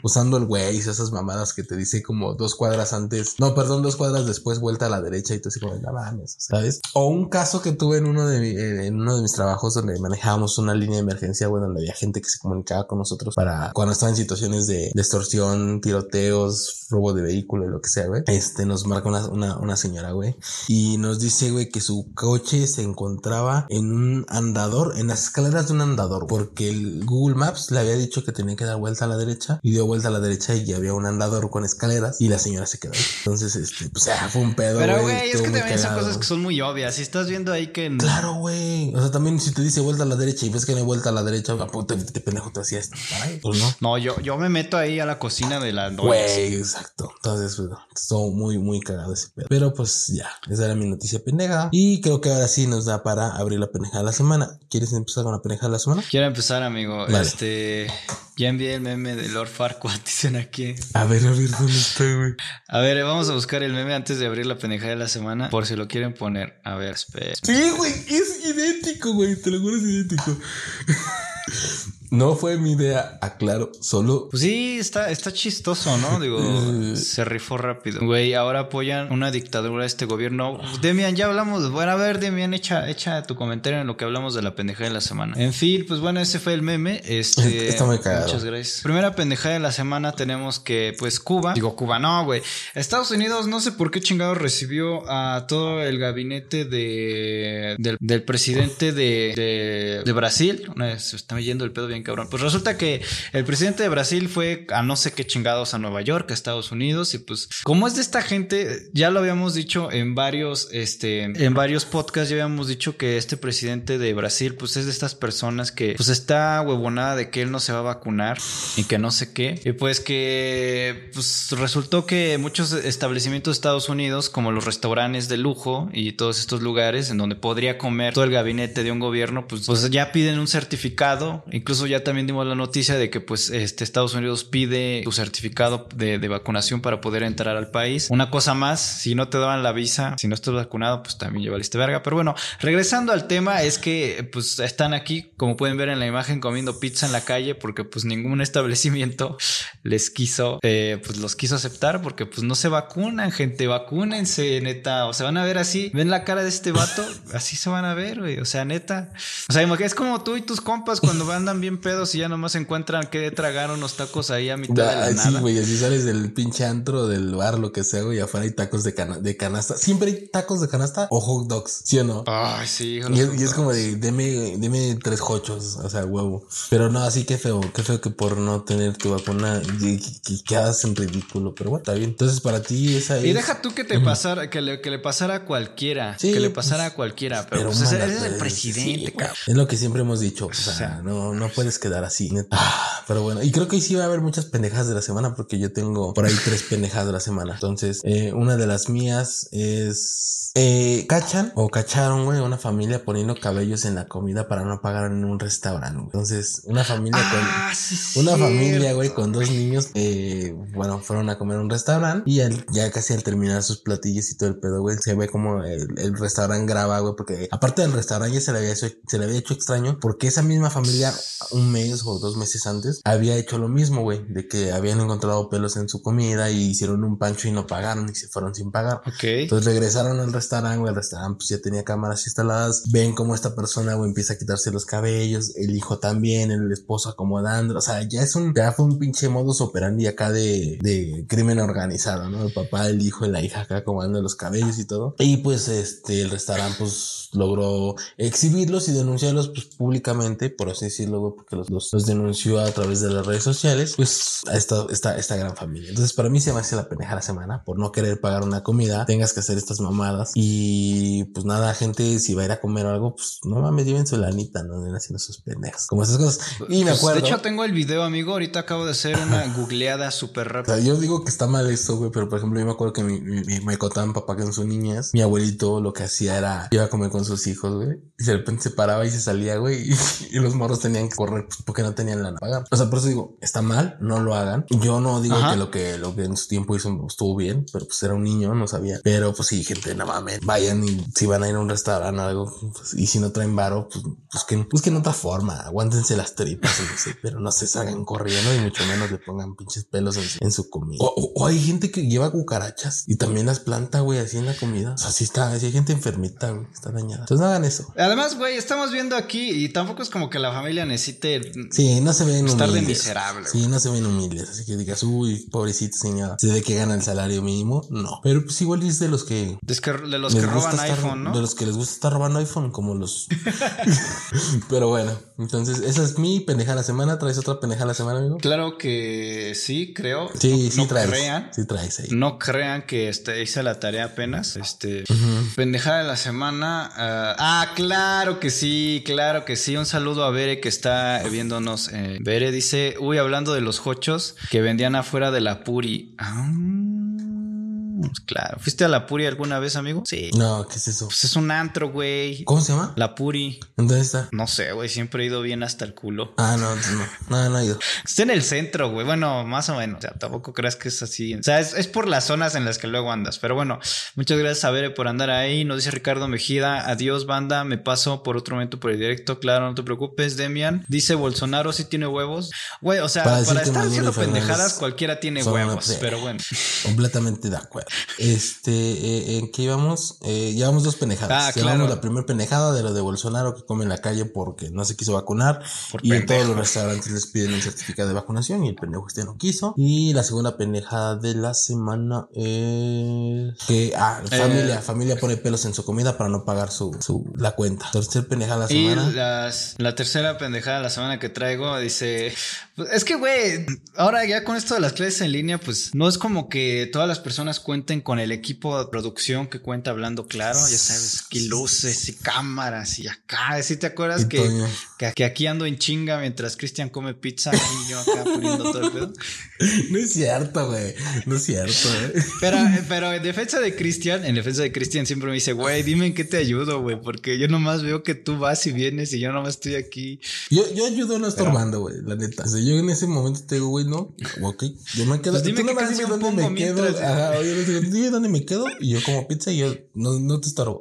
usando el güey, esas mamadas que te dice como dos cuadras antes, no, perdón, dos cuadras después vuelta a la derecha y tú así como, la mames, ¿sabes? O un caso que tuve en uno de, en uno de mis trabajos donde manejábamos una línea de emergencia, bueno, donde había gente que se comunicaba con nosotros para cuando estaba en situaciones de, de extorsión, tiroteos, robo de vehículo, lo que sea, güey. Este nos marca una, una, una señora, güey, y nos dice, güey, que su coche se encontraba en un andador, en las escaleras de un andador, porque el Google Maps le había dicho que tenía que dar vuelta a la derecha y dio vuelta a la derecha y había un andador con escaleras y la señora se quedó. Entonces, este, pues, ah, fue un pedo. Pero, güey, es que también son cosas que son muy obvias. Si estás viendo ahí que. Claro, güey. O sea, también si te dice vuelta a la derecha y ves que no hay vuelta a la derecha, te, te, pendejo te hacías. Pues no. No, yo, yo me meto ahí a la cocina de la. Güey, exacto. Entonces, pues, todo muy, muy cagado ese pedo. Pero pues ya, esa era mi noticia pendeja. Y creo que ahora sí nos da para abrir la pendeja de la semana. ¿Quieres empezar con la pendeja de la semana? Quiero empezar, amigo. Este. Ya envié el meme de Lord Farquaad, (laughs) dicen aquí. A ver, a ver, ¿dónde está, güey? A ver, vamos a buscar el meme antes de abrir la pendeja de la semana, por si lo quieren poner. A ver, espera. Sí, güey, es idéntico, güey, te lo juro, es idéntico. No fue mi idea, aclaro, solo. Pues sí, está, está chistoso, ¿no? (laughs) Digo, se rifó rápido. Güey, ahora apoyan una dictadura a este gobierno. Demian, ya hablamos. Bueno, a ver, Demian, echa, echa tu comentario en lo que hablamos de la pendejada de la semana. En fin, pues bueno, ese fue el meme. Este. (laughs) Está muy cagado. Muchas gracias. Primera pendejada de la semana tenemos que, pues, Cuba. Digo, Cuba, no, güey. Estados Unidos, no sé por qué chingado recibió a todo el gabinete de. del, presidente de, de, Brasil. Se está yendo el pedo bien cabrón. Pues resulta que el presidente de Brasil fue a no sé qué chingados a Nueva York, a Estados Unidos, y pues, como es de esta gente, ya lo habíamos dicho en varios, este, en varios podcasts, ya habíamos dicho que este presidente de Brasil, pues es de estas personas que, pues está huevonada de que él no se va a vacunar y que no sé qué. Y pues que, pues resultó que muchos establecimientos de Estados Unidos, como los restaurantes de lujo y todos estos lugares en donde podría comer todo el gabinete de un gobierno, pues, pues ya piden un certificado, incluso ya ya también dimos la noticia de que pues este Estados Unidos pide tu certificado de, vacunación para poder entrar al país. Una cosa más, si no te daban la visa, si no estás vacunado, pues también llevaliste verga. Pero bueno, regresando al tema, es que pues están aquí, como pueden ver en la imagen, comiendo pizza en la calle porque pues ningún (laughs) establecimiento les quiso, eh, pues los quiso aceptar porque pues no se vacunan, gente, vacúnense, neta. O se van a ver así, ven la cara de este vato, así se van a ver, güey. O sea, neta. O sea, es como tú y tus compas cuando andan bien pedos y ya nomás encuentran que tragar unos tacos ahí a mitad de la nada. Sí, güey, así sales del pinche antro, del bar, lo que sea, güey, afuera hay tacos de, de canasta. Siempre hay tacos de canasta o hot dogs, ¿sí o no? Ay, sí. Y es, como de, deme, deme tres hochos, o sea, huevo. Pero no, así que feo, qué feo que por no tener tu vacuna y, quedas en ridículo, pero bueno, está bien. Entonces, para ti esa Y deja tú que te pasara, que le, que le pasara a cualquiera, que le pasara a cualquiera, pero, pues, eres el presidente, cabrón. Es lo que siempre hemos dicho, o sea, no, no puedes quedar así. Ah, pero bueno, y creo que sí va a haber muchas pendejas de la semana porque yo tengo por ahí tres pendejas de la semana. Entonces, eh, una de las mías es eh, cachan o cacharon, güey, una familia poniendo cabellos en la comida para no pagar en un restaurante. Entonces, una familia ah, con una familia, güey, con dos niños, eh, bueno, fueron a comer a un restaurante y ya casi al terminar sus platillos y todo el pedo, güey, se ve como el, restaurante graba, güey, porque aparte del restaurante ya se le había hecho, se le había hecho extraño porque esa misma familia un mes o dos meses antes había hecho lo mismo, güey, de que habían encontrado pelos en su comida y hicieron un pancho y no pagaron y se fueron sin pagar. Ok. Entonces regresaron al restaurante güey, el restaurante pues ya tenía cámaras instaladas, ven cómo esta persona, güey, empieza a quitarse los cabellos, el hijo también, el esposo acomodando, o sea, ya es un, ya fue un pinche modus operandi acá de, de crimen organizado, ¿no? El papá, el hijo y la hija acá acomodando los cabellos y todo. Y pues este, el restaurante pues logró exhibirlos y denunciarlos pues públicamente, por así decirlo, porque los, los, denunció a través de las redes sociales, pues a esta, esta, esta gran familia. Entonces, para mí se me hace la pendeja la semana por no querer pagar una comida, tengas que hacer estas mamadas y pues nada, gente, si va a ir a comer algo, pues no mames, lleven su lanita, no ven haciendo sus pendejas, como esas cosas. Y me pues, acuerdo. De hecho, tengo el video, amigo. Ahorita acabo de hacer una googleada súper rápida. O sea, yo digo que está mal esto, güey, pero por ejemplo, yo me acuerdo que mi, mi, me contaban papá con sus niñas, mi abuelito lo que hacía era iba a comer con sus hijos, güey, y de repente se paraba y se salía, güey, (laughs) y, los morros tenían que correr pues, porque no tenían lana pagar. O sea, por eso digo, está mal, no lo hagan. Yo no digo que lo que lo que en su tiempo hizo estuvo bien, pero pues era un niño, no sabía. Pero pues sí, gente, no mames, vayan y si van a ir a un restaurante o algo, pues, y si no traen varo, pues busquen, busquen otra forma, aguántense las tripas, no sé, pero no se salgan corriendo y mucho menos le pongan pinches pelos en, su comida. O, hay gente que lleva cucarachas y también las planta, güey, así en la comida. O sea, sí está, así hay gente enfermita, güey, está dañada. Entonces no hagan eso. Además, güey, estamos viendo aquí y tampoco es como que la familia Sí, no se ven estar de miserable. Sí, no se ven humildes. Así que digas, uy, pobrecito señora, se ve que gana el salario mínimo. No, pero pues igual es de los que. De, los que roban iPhone, ¿no? De los que les gusta estar robando iPhone, como los. (laughs) (laughs) pero bueno, entonces esa es mi pendeja la semana. ¿Traes otra pendeja la semana, amigo? Claro que sí, creo. Sí, sí no traes. Crean, sí traes ahí. No crean que este, hice la tarea apenas. Este. Pendejada de la semana. ah, ah claro que sí, claro que sí. Un saludo a Bere que está viéndonos. Eh, Bere dice, uy, hablando de los hochos que vendían afuera de la Puri. Ah. Pues claro. ¿Fuiste a la Puri alguna vez, amigo? Sí. No, ¿qué es eso? Pues es un antro, güey. ¿Cómo se llama? La Puri. ¿Dónde está? No sé, güey. Siempre he ido bien hasta el culo. Ah, no, no. No, no he ido. Está en el centro, güey. Bueno, más o menos. O sea, tampoco creas que es así. O sea, es, por las zonas en las que luego andas. Pero bueno, muchas gracias a Bere por andar ahí. Nos dice Ricardo Mejida. Adiós, banda. Me paso por otro momento por el directo. Claro, no te preocupes, Demian. Dice Bolsonaro sí tiene huevos. Güey, o sea, para, estar haciendo pendejadas, cualquiera tiene huevos. Pero bueno. Completamente de acuerdo. Este. Eh, ¿en qué íbamos? Eh, llevamos dos pendejadas. Ah, llevamos la primera pendejada de lo de Bolsonaro que come en la calle porque no se quiso vacunar. y en todos los restaurantes les piden un certificado de vacunación y el pendejo este no quiso. Y la segunda pendejada de la semana es que, ah, eh, familia, familia pone pelos en su comida para no pagar su, su la cuenta. Tercer pendejada de la semana. Y la tercera pendejada de la semana que traigo dice, es que, güey, ahora ya con esto de las clases en línea, pues no es como que todas las personas cuenten con el equipo de producción que cuenta hablando claro, ya sabes, que luces y cámaras y acá. Si te acuerdas que, que, aquí ando en chinga mientras Cristian come pizza y yo acá poniendo todo el pedo. (laughs) No es cierto, güey. No es cierto, güey. Pero, pero en defensa de Cristian, en defensa de Cristian siempre me dice, güey, dime en qué te ayudo, güey, porque yo nomás veo que tú vas y vienes y yo nomás estoy aquí. Yo, yo ayudo no estorbando, güey, la neta. O sea, yo en ese momento te digo, güey, no, ok, yo me quedo. Pues dime tú nomás dime dónde me quedo. Ajá, oye, dime dónde me quedo y yo como pizza y yo no, no te estorbo.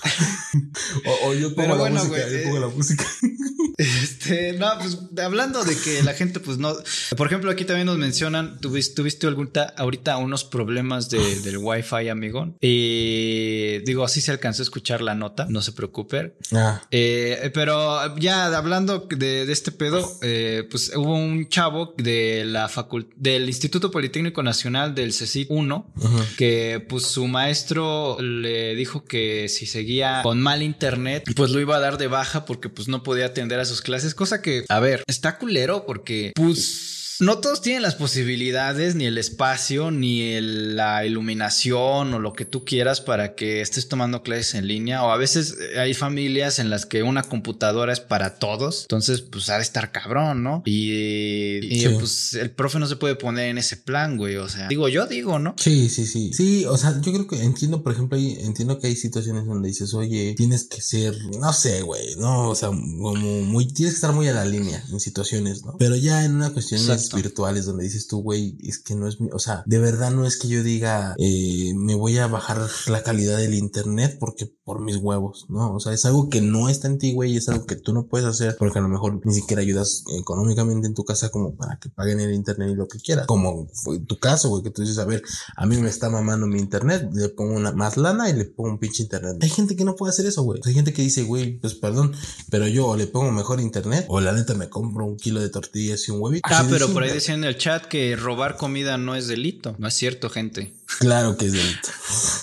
(laughs) o, yo pongo la música, yo pongo la eh, música. (laughs) Este, no, pues hablando de que la gente, pues no. Por ejemplo, aquí también nos mencionan, tuviste, tuviste ahorita unos problemas de, (laughs) del wifi, amigo. Y digo, así se alcanzó a escuchar la nota, no se preocupe. Ah. Eh, pero ya hablando de, este pedo, eh, pues hubo un chavo de la facultad, del Instituto Politécnico Nacional del CECIT 1, que pues su maestro le dijo que si seguía con mal internet, pues lo iba a dar de baja porque pues no podía atender a sus clases, cosa que, a ver, está culero porque pues no todos tienen las posibilidades, ni el espacio, ni la iluminación o lo que tú quieras para que estés tomando clases en línea. O a veces eh, hay familias en las que una computadora es para todos. Entonces, pues ha de estar cabrón, ¿no? Y, pues el profe no se puede poner en ese plan, güey. O sea, digo, yo digo, ¿no? Sí, sí, sí. Sí, o sea, yo creo que entiendo, por ejemplo, entiendo que hay situaciones donde dices, oye, tienes que ser, no sé, güey, no, o sea, como muy, tienes que estar muy a la línea en situaciones, ¿no? Pero ya en una cuestión virtuales donde dices tú, güey, es que no es mi, o sea, de verdad no es que yo diga, eh, me voy a bajar la calidad del internet porque por mis huevos, ¿no? O sea, es algo que no está en ti, güey, es algo que tú no puedes hacer porque a lo mejor ni siquiera ayudas económicamente en tu casa como para que paguen el internet y lo que quieras. Como fue tu caso, güey, que tú dices, a ver, a mí me está mamando mi internet, le pongo una más lana y le pongo un pinche internet. Hay gente que no puede hacer eso, güey. Hay gente que dice, güey, pues perdón, pero yo o le pongo mejor internet o la neta me compro un kilo de tortillas y un huevito. Ah, pero por ahí decía en el chat que robar comida no es delito. No es cierto, gente. Claro que es delito.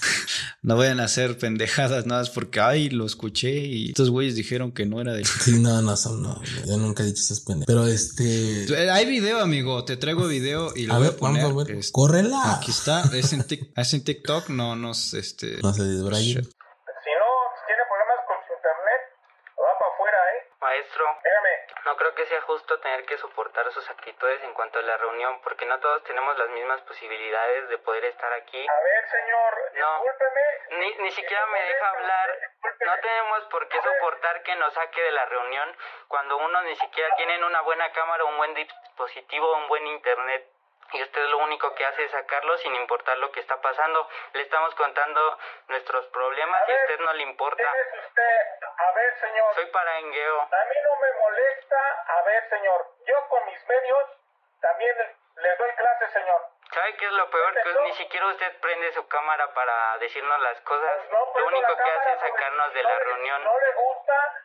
(laughs) no vayan a hacer pendejadas nada más porque, ay, lo escuché y estos güeyes dijeron que no era de... Sí, no, no son, no. Yo nunca he dicho esas pendejadas. Pero este... Hay video, amigo. Te traigo video y lo voy a poner. Vamos a ver. Este, Córrela. Aquí está. Es en, es en TikTok. No nos, este... No se desbrayen. Maestro, no creo que sea justo tener que soportar sus actitudes en cuanto a la reunión, porque no todos tenemos las mismas posibilidades de poder estar aquí. A ver, señor, no, Ni, ni siquiera me deja hablar. No tenemos por qué soportar que nos saque de la reunión cuando uno ni siquiera tiene una buena cámara, un buen dispositivo, un buen internet y usted lo único que hace es sacarlo sin importar lo que está pasando. Le estamos contando nuestros problemas y a usted no le importa. usted? A ver, señor. Soy parangueo. A mí no me molesta. A ver, señor. Yo con mis medios también le doy clases, señor. ¿Sabe qué es lo peor? Que ni siquiera usted prende su cámara para decirnos las cosas. Pues lo único que hace es sacarnos de la reunión. No le gusta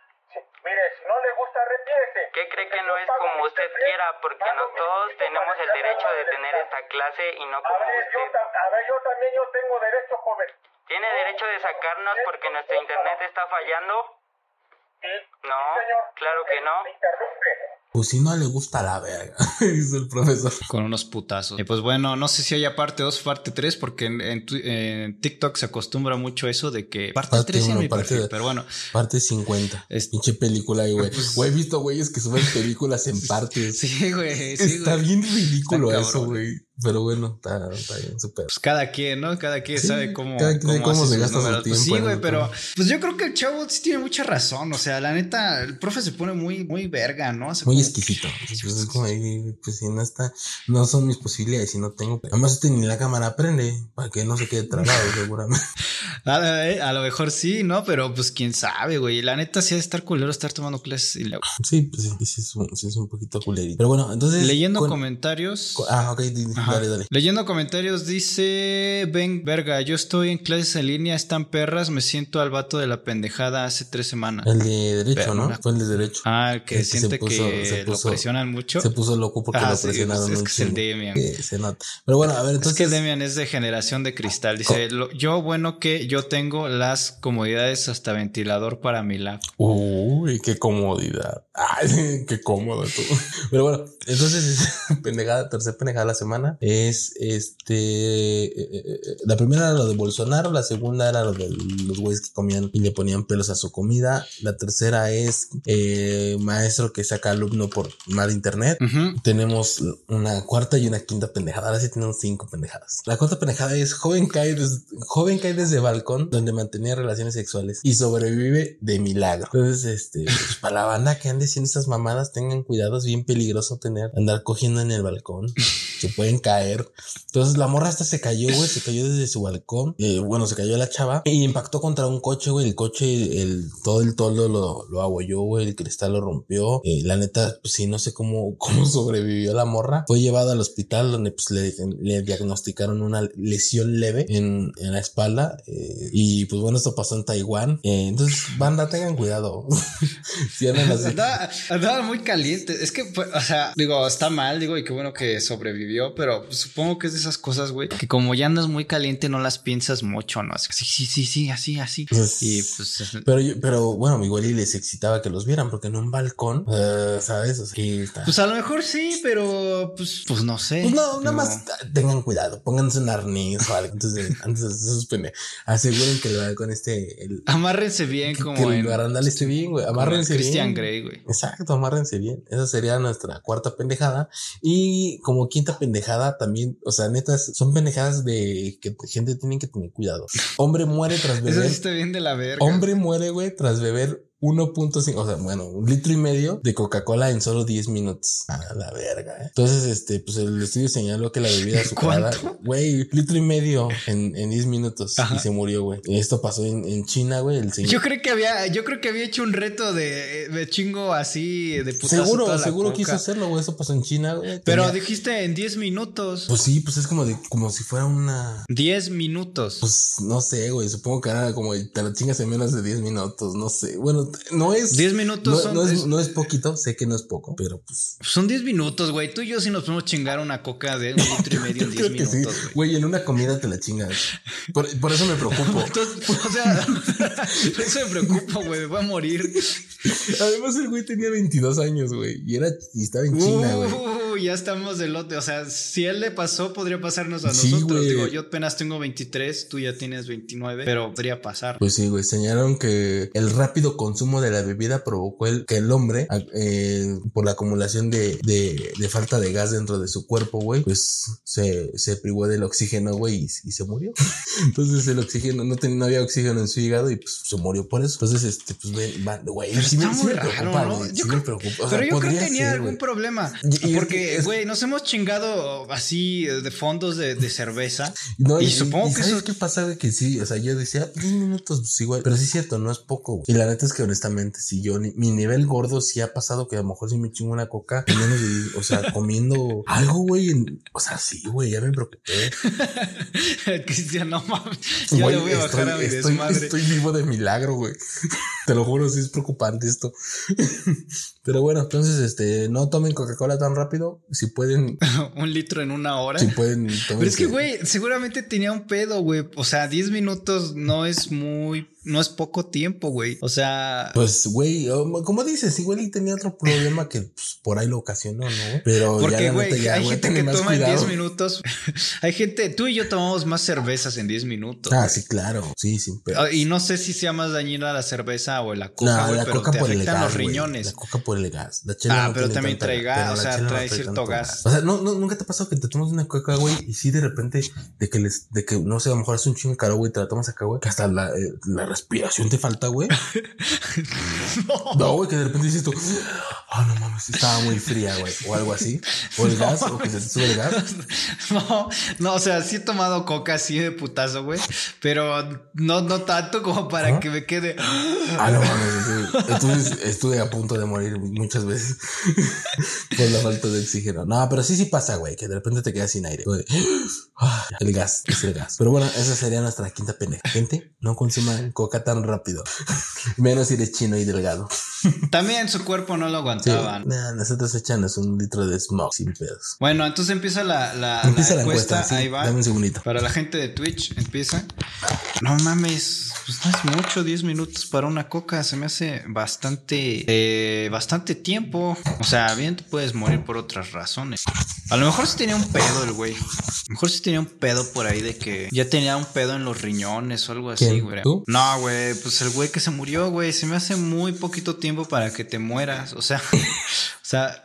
Mire, si no le gusta, retírese. ¿Qué cree que no es como usted quiera? Porque no todos tenemos el derecho de tener esta clase y no como usted. a ver, yo también yo tengo derecho, joven. ¿Tiene derecho de sacarnos porque nuestro internet está fallando? Sí. No, claro que no. Pues si no le gusta la verga, (laughs) dice el profesor. Con unos putazos. Y pues bueno, no sé si haya parte 2, parte 3, porque en, TikTok se acostumbra mucho eso de que parte 3 en mi parte perfil, pero bueno. Parte 50. Es pinche película, güey. Pues, güey, he visto güeyes que suben películas en (laughs) partes. Sí, güey. Está bien ridículo eso, güey. Pero bueno, está, está bien, súper. Pues cada quien, ¿no? Cada quien sabe cómo. Cada quien cómo, cómo se gasta su tiempo. sí, güey, pero pues yo creo que el chavo sí tiene mucha razón. O sea, la neta, el profe se pone muy, muy verga, ¿no? muy exquisito. Pues es como ahí, pues si no está, no son mis posibilidades y no tengo. Además, este ni la cámara prende para que no se quede trabado, (laughs) seguramente. Eh, a, lo mejor sí, ¿no? Pero pues quién sabe, güey. La neta sí ha de estar culero estar tomando clases y luego. Sí, pues sí, sí es, un, sí es un poquito culerito. Pero bueno, entonces. Leyendo comentarios. ah, ok, dale, dale. Leyendo comentarios dice: Ven, verga, yo estoy en clases en línea, están perras, me siento al vato de la pendejada hace tres semanas. El de derecho, ¿no? Fue el de derecho. Ah, el que siente que, lo presionan mucho. Se puso loco porque ah, lo presionaron es, es que es el Demian. se nota. Pero bueno, a ver, entonces. Es que Demian es de generación de cristal. Dice: Yo, bueno, que yo tengo las comodidades hasta ventilador para mi lap. Uy, qué comodidad. Ay, qué cómodo tú. (laughs) Pero bueno, entonces, (laughs) pendejada, tercera pendejada de la semana es este. Eh, eh, eh, la primera era lo de Bolsonaro, la segunda era lo de los güeyes que comían y le ponían pelos a su comida. La tercera es maestro que saca alumno por mal internet. Tenemos una cuarta y una quinta pendejada. Ahora sí tenemos cinco pendejadas. La cuarta pendejada es joven cae, joven cae desde balcón donde mantenía relaciones sexuales y sobrevive de milagro. Entonces, este, pues, para la banda que ande haciendo esas mamadas, tengan cuidado, es bien peligroso tener, andar cogiendo en el balcón. (laughs) Se pueden caer. Entonces la morra hasta se cayó, güey, se cayó desde su balcón. Eh, bueno, se cayó la chava y impactó contra un coche, güey. El coche, el, todo el toldo lo, lo abolló, güey. El cristal lo rompió. Eh, la neta, pues sí, no sé cómo, (laughs) cómo sobrevivió la morra. Fue llevada al hospital donde pues le, le diagnosticaron una lesión leve en, en la espalda. Eh, y pues bueno, esto pasó en Taiwán. Eh, entonces, banda, tengan cuidado. (laughs) si Andaba, muy caliente. Es que, pues, o sea, digo, está mal, digo, y qué bueno que sobrevivió, pero supongo que es de esas cosas, güey, que como ya andas muy caliente, no las piensas mucho, ¿no? Así, sí, sí, sí, sí, así, así. Pues, y pues. Pero, pero bueno, igual y les excitaba que los vieran, porque en un balcón, uh, ¿sabes? O Pues a lo mejor sí, pero pues, pues no sé. Pues no, nada más tengan cuidado, pónganse un arnés o algo. Entonces, antes de suspender, aseguren que lo con este. El, amárrense bien, como. Que el barandal esté bien, güey. Amárrense Christian Grey, güey. Exacto, amárrense bien. Esa sería nuestra cuarta pendejada. Y como quinta pendejada también, o sea, netas, son pendejadas de que gente tiene que tener cuidado. Hombre muere tras beber. Eso está bien de la verga. Hombre muere, güey, tras beber 1.5, o sea, bueno, un litro y medio de Coca-Cola en solo 10 minutos. A la verga. ¿eh? Entonces, este, pues el estudio señaló que la bebida (laughs) azucarada, güey, litro y medio en, en 10 minutos y se murió, güey. Esto pasó en, en China, güey. El Yo creo que había, yo creo que había hecho un reto de, de chingo así de putazo Seguro, seguro quiso hacerlo, güey. Eso pasó en China, güey. Pero dijiste en 10 minutos. Pues sí, pues es como de, como si fuera una. 10 minutos. Pues no sé, güey. Supongo que era como te la chingas en menos de 10 minutos. No sé. Bueno, no es. 10 minutos no, son. no es, es- no es poquito, sé que no es poco, pero pues. Son 10 minutos, güey. Tú y yo sí nos podemos chingar una coca de un litro y (laughs) medio en 10 Creo que sí. minutos, güey. En una comida te la chingas. Por, por eso me preocupo. (laughs) Entonces, o sea, (laughs) eso me preocupa, güey. Me voy a morir. Además, el güey tenía 22 años, güey. Y era, y estaba en China, güey. Ya estamos del lote. O sea, si él le pasó, podría pasarnos a Sí, nosotros. güey. Digo, yo apenas tengo 23, tú ya tienes 29, pero podría pasar. Pues sí, güey, señalaron que el rápido consumo de la bebida provocó el, que el hombre, eh, por la acumulación de, de, de falta de gas dentro de su cuerpo, güey, pues se, se privó del oxígeno, güey, y, y se murió. (laughs) Entonces el oxígeno, no, tenía, no había oxígeno en su hígado y pues se murió por eso. Entonces, este, pues, güey, güey, Yo sí creo- me preocupa. Yo creo que tenía algún problema. Es que porque, es- güey, nos hemos chingado así de fondos de, de cerveza. (laughs) No, y, supongo que ¿sabes eso. qué pasa, güey? Que sí, o sea, yo decía 10 minutos, pues igual, pero sí es cierto, no es poco, güey. Y la neta es que honestamente, si yo, ni- mi nivel gordo sí ha pasado que a lo mejor sí me chingo una coca, en menos de, o sea, (laughs) comiendo algo, güey, o sea, sí, güey, ya me preocupé. (laughs) Cristian, no mames. Ya Güey, le voy a bajar estoy, a mi estoy, desmadre. estoy vivo de milagro, güey. Te lo juro, sí es preocupante esto. (laughs) Pero bueno, entonces, este, no tomen Coca-Cola tan rápido. Si pueden, (laughs) Un litro en una hora. si pueden, Pero es que, güey, seguramente tenía un pedo, güey. O sea, 10 minutos no es muy, no es poco tiempo, güey. O sea, Pues, güey, como dices, igual él tenía otro problema que pues, por ahí lo ocasionó, ¿no? Pero porque, güey, ya, hay güey, gente que toma en cuidado. 10 minutos. (laughs) hay gente, tú y yo tomamos más cervezas en 10 minutos. Ah, güey. sí, claro. Sí, sí, pero. Ah, Y no sé si sea más dañina la cerveza o la coca, güey, la pero coca te por el afectan gas. los riñones. La coca por el gas. La chela Ah, no pero también trae gas, o sea, no trae cierto tanto gas. O sea, no, no, nunca te ha pasado que te tomas una coca, güey, y sí de repente, de que les, de que no sé, a lo mejor hace un chingo calor, güey, te la tomas acá, güey, que hasta la, eh, la respiración te falta, güey. (laughs) No, güey, que de repente dices tú, ah, no mames, estaba muy fría, güey, o algo así. O el (laughs) gas, o que se te sube el gas. (laughs) No, no, o sea, sí he tomado coca así de putazo, güey, pero no, no tanto como para que me quede. Ah, no mames. Entonces estuve a punto de morir muchas veces por la falta de oxígeno. No, pero sí, sí pasa, güey, que de repente te quedas sin aire. Güey. (gasps) Ah, El gas, es el gas. Pero bueno, esa sería nuestra quinta pendeja. Gente, no consuman coca tan rápido. (laughs) Menos si eres chino y delgado. (laughs) También su cuerpo no lo Sí. aguantaban. Nah, nosotros echamos un litro de smog sin pedos. Bueno, entonces empieza la, la, Empieza la la encuesta. encuesta, sí. Ahí va. Dame un segundito. Para la gente de Twitch, empieza. No mames, pues no es mucho, 10 minutos para una coca. Se me hace bastante, eh, bastante tiempo. O sea, bien te puedes morir por otras razones. A lo mejor sí tenía un pedo el güey. A lo mejor sí tenía un pedo por ahí de que ya tenía un pedo en los riñones o algo así, güey. ¿Tú? No, güey, pues el güey que se murió, güey. Se me hace muy poquito tiempo para que te mueras. O sea, (laughs) sea,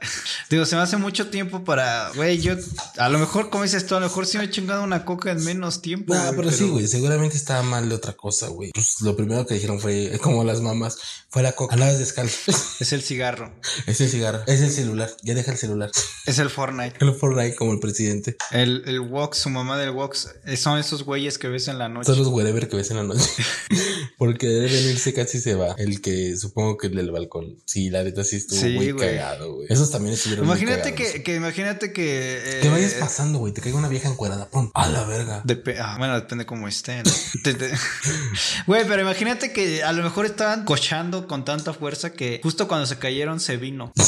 digo, se me hace mucho tiempo para, güey, yo, a lo mejor, como dices tú, a lo mejor sí me he chingado una coca en menos tiempo. No, pero, sí, güey, seguramente estaba mal de otra cosa, güey. Pues lo primero que dijeron fue, (laughs) como las mamás, fue la coca. Andabas descalzo. (laughs) Es el cigarro, es el cigarro, es el celular, ya deja el celular. es el Fortnite. El Fortnite como el presidente. El, el Wox, su mamá del Wox, eh, son esos güeyes que ves en la noche. Son los wherever que ves en la noche. (laughs) Porque debe venirse casi se va. El que supongo que el del balcón. Sí, la neta sí estuvo Sí, muy güey. cagado, güey. Esos también estuvieron muy Imagínate cagados. que, que, imagínate que. eh, Que vayas pasando, güey. Te caiga una vieja encuerada. Pum. A la verga. Ah, bueno, depende cómo estén. (laughs) (laughs) Güey, pero imagínate que a lo mejor estaban cochando con tanta fuerza que justo cuando se cayeron se vino. (laughs)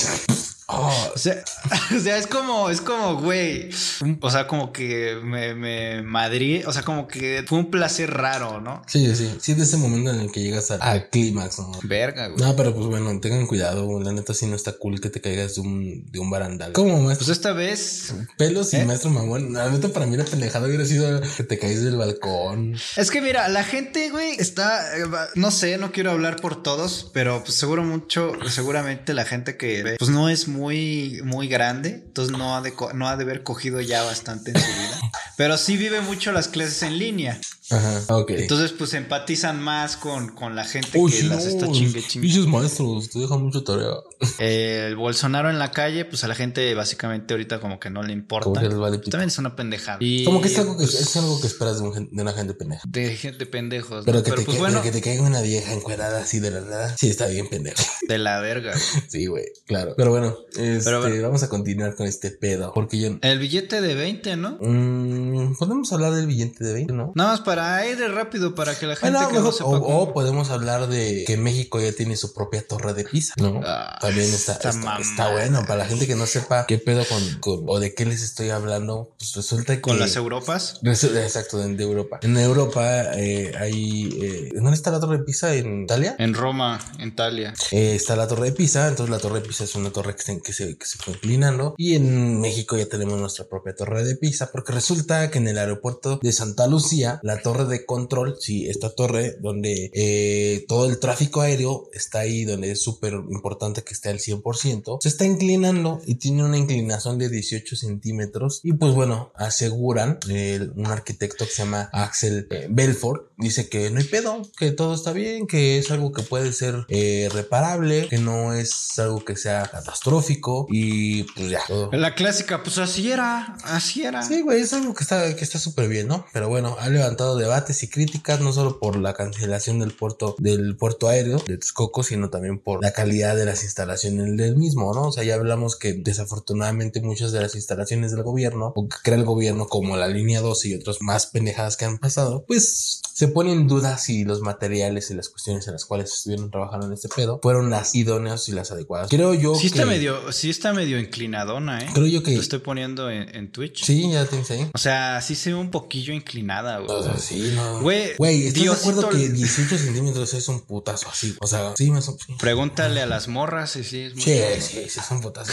Oh, O sea, (laughs) o sea, es como, es como, güey. O sea, como que me, me madrí. O sea, como que fue un placer raro, ¿no? sí, sí. Sí, de ese momento en el que llegas al, al clímax, ¿no? Verga, güey. No, pero pues bueno, tengan cuidado. La neta sí no está cool que te caigas de un, de un barandal. ¿Cómo, maestro? Pues esta vez. Pelos y ¿Eh? maestro mamón. La neta para mí la pendejada hubiera sido que te caes del balcón. Es que mira, la gente, güey, está. eh, No sé, no quiero hablar por todos, pero pues seguro mucho, seguramente la gente que ve, pues no es muy, muy grande, entonces no ha de, no ha de haber cogido ya bastante en su vida. (laughs) Pero sí vive mucho las clases en línea. Ajá, ok. Entonces, pues empatizan más con, con la gente Uy, que sí, las no, está chingue chingue. Pinches maestros, te dejan mucho tarea. Eh, el Bolsonaro en la calle, pues a la gente básicamente ahorita como que no le importa. Como que les vale Pues, pito. También es una pendejada. Y, Como que es algo que, pues, es algo que esperas de, un gen- de una gente pendeja. de gente pendejos. Pero ¿no? que, Pero te, pues bueno, que te caiga una vieja encuerada así de la nada. Sí, está bien pendejo. (laughs) de la verga. güey. Sí, güey, claro. Pero bueno, este, Pero bueno. vamos a continuar con este pedo. Porque yo. El billete de 20, ¿no? Mm, Podemos hablar del billete de 20, ¿no? Nada más para para aire rápido para que la gente que no sepa o, podemos hablar de que México ya tiene su propia torre de Pisa, ¿no? Ah, También está, está, bueno. Para la gente que no sepa qué pedo con, o de qué les estoy hablando, pues resulta que. Con las Europas. Exacto, de Europa. En Europa eh, hay. Eh, ¿Dónde está la torre de Pisa? ¿En Italia? En Roma, en Italia. Eh, está la torre de Pisa. Entonces la torre de Pisa es una torre que se, que se, que se fue inclinando. Y en México ya tenemos nuestra propia torre de Pisa. Porque resulta que en el aeropuerto de Santa Lucía, la torre de control, sí, esta torre donde eh, todo el tráfico aéreo está ahí, donde es súper importante que esté al 100%, se está inclinando y tiene una inclinación de 18 centímetros. Y pues bueno, aseguran, un arquitecto que se llama Axel eh, Belfort, dice que no hay pedo, que todo está bien, que es algo que puede ser eh, reparable, que no es algo que sea catastrófico y pues ya. La clásica, pues así era, así era. Sí, güey, es algo que está que está súper bien, ¿no? Pero bueno, ha levantado debates y críticas no solo por la cancelación del puerto del puerto aéreo de Texcoco, sino también por la calidad de las instalaciones del mismo, ¿no? O sea, ya hablamos que desafortunadamente muchas de las instalaciones del gobierno o que crea el gobierno como la línea 12 y otras más pendejadas que han pasado, pues se ponen en duda si los materiales y las cuestiones en las cuales estuvieron trabajando en este pedo fueron las idóneas y las adecuadas. Creo yo sí está medio, sí está medio inclinadona, ¿eh? Creo yo que lo estoy poniendo en, Twitch. Sí, ya tienes ahí. O sea, sí se ve un poquillo inclinada, güey. O sea, sí, no. Güey, güey, ¿estás de acuerdo que 18 centímetros es un putazo así? O sea, sí, más o menos. Pregúntale a las morras si sí es muy Sí, sí, sí, es un putazo.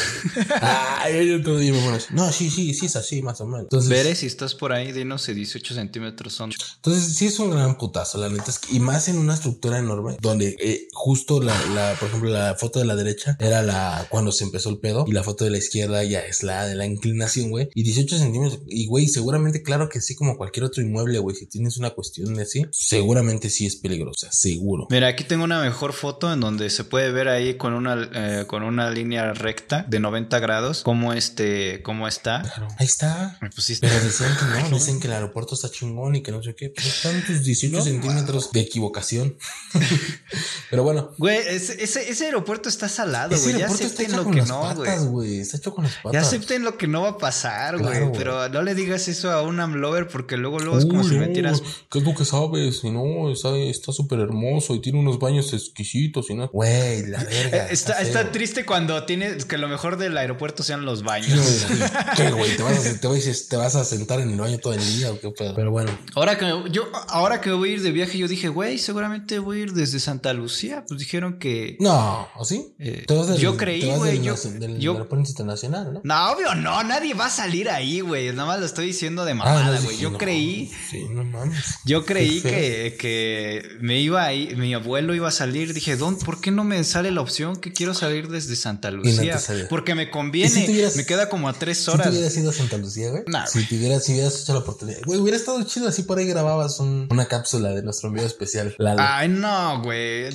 Ay, yo día me No, sí, sí, sí es así, más o menos. Entonces, Veré si estás por ahí, dinos si 18 centímetros son. Entonces, sí es un gran putazo, la neta. Es que, y más en una estructura enorme, donde eh, justo la, la, por ejemplo, la foto de la derecha era la cuando se empezó el pedo, y la foto de la izquierda ya es la de la inclinación, güey. Y 18 centímetros, y güey, seguramente, claro que sí, como cualquier otro inmueble, güey, si tienes una cuestión de así, seguramente sí es peligrosa, seguro. Mira, aquí tengo una mejor foto en donde se puede ver ahí con una, eh, con una línea recta de 90 grados cómo este, cómo está. Claro, ahí está. Pues Pero dicen que no, (laughs) dicen que el aeropuerto está chingón y que no sé qué. Pues están tus 18 centímetros de equivocación. (laughs) Pero bueno. Güey, ese, ese, aeropuerto está salado, güey. Ya acepten lo que no, güey. Está hecho con las patas. Ya acepten lo que no va a pasar, güey. pero no le digas eso a un amlover porque luego, luego es como si metieras. ¿Qué es lo que sabes? Y no, está súper hermoso y tiene unos baños exquisitos y no. Güey, la verga. Está, está, triste cuando tienes que lo mejor del aeropuerto sean los baños. (laughs) ¿Qué, güey? ¿Te vas, a, te, vas a, sentar en el baño todo el día o qué pedo? Pero bueno. Ahora que yo, ahora que voy a ir de viaje, yo dije, güey, seguramente voy a ir desde Santa Lucía. Pues dijeron que. No, ¿o sí? Eh, yo creí, güey. Yo, del, yo, aeropuerto internacional, ¿no? No, obvio, no. Nadie va a salir ahí, güey. Nada más lo estoy diciendo de ah, mamada, güey. yo creí. Sí, no mames. Yo creí que, que me iba ahí, mi abuelo iba a salir. Dije, Don, ¿por qué no me sale la opción que quiero salir desde Santa Lucía? Porque me conviene. me queda como a tres horas. Si hubieras ido a Santa Lucía, güey. si te hubieras, si hubieras hecho la oportunidad. Güey, hubiera estado chido así por ahí grababas una cápsula de nuestro envío especial. Ay, no, güey.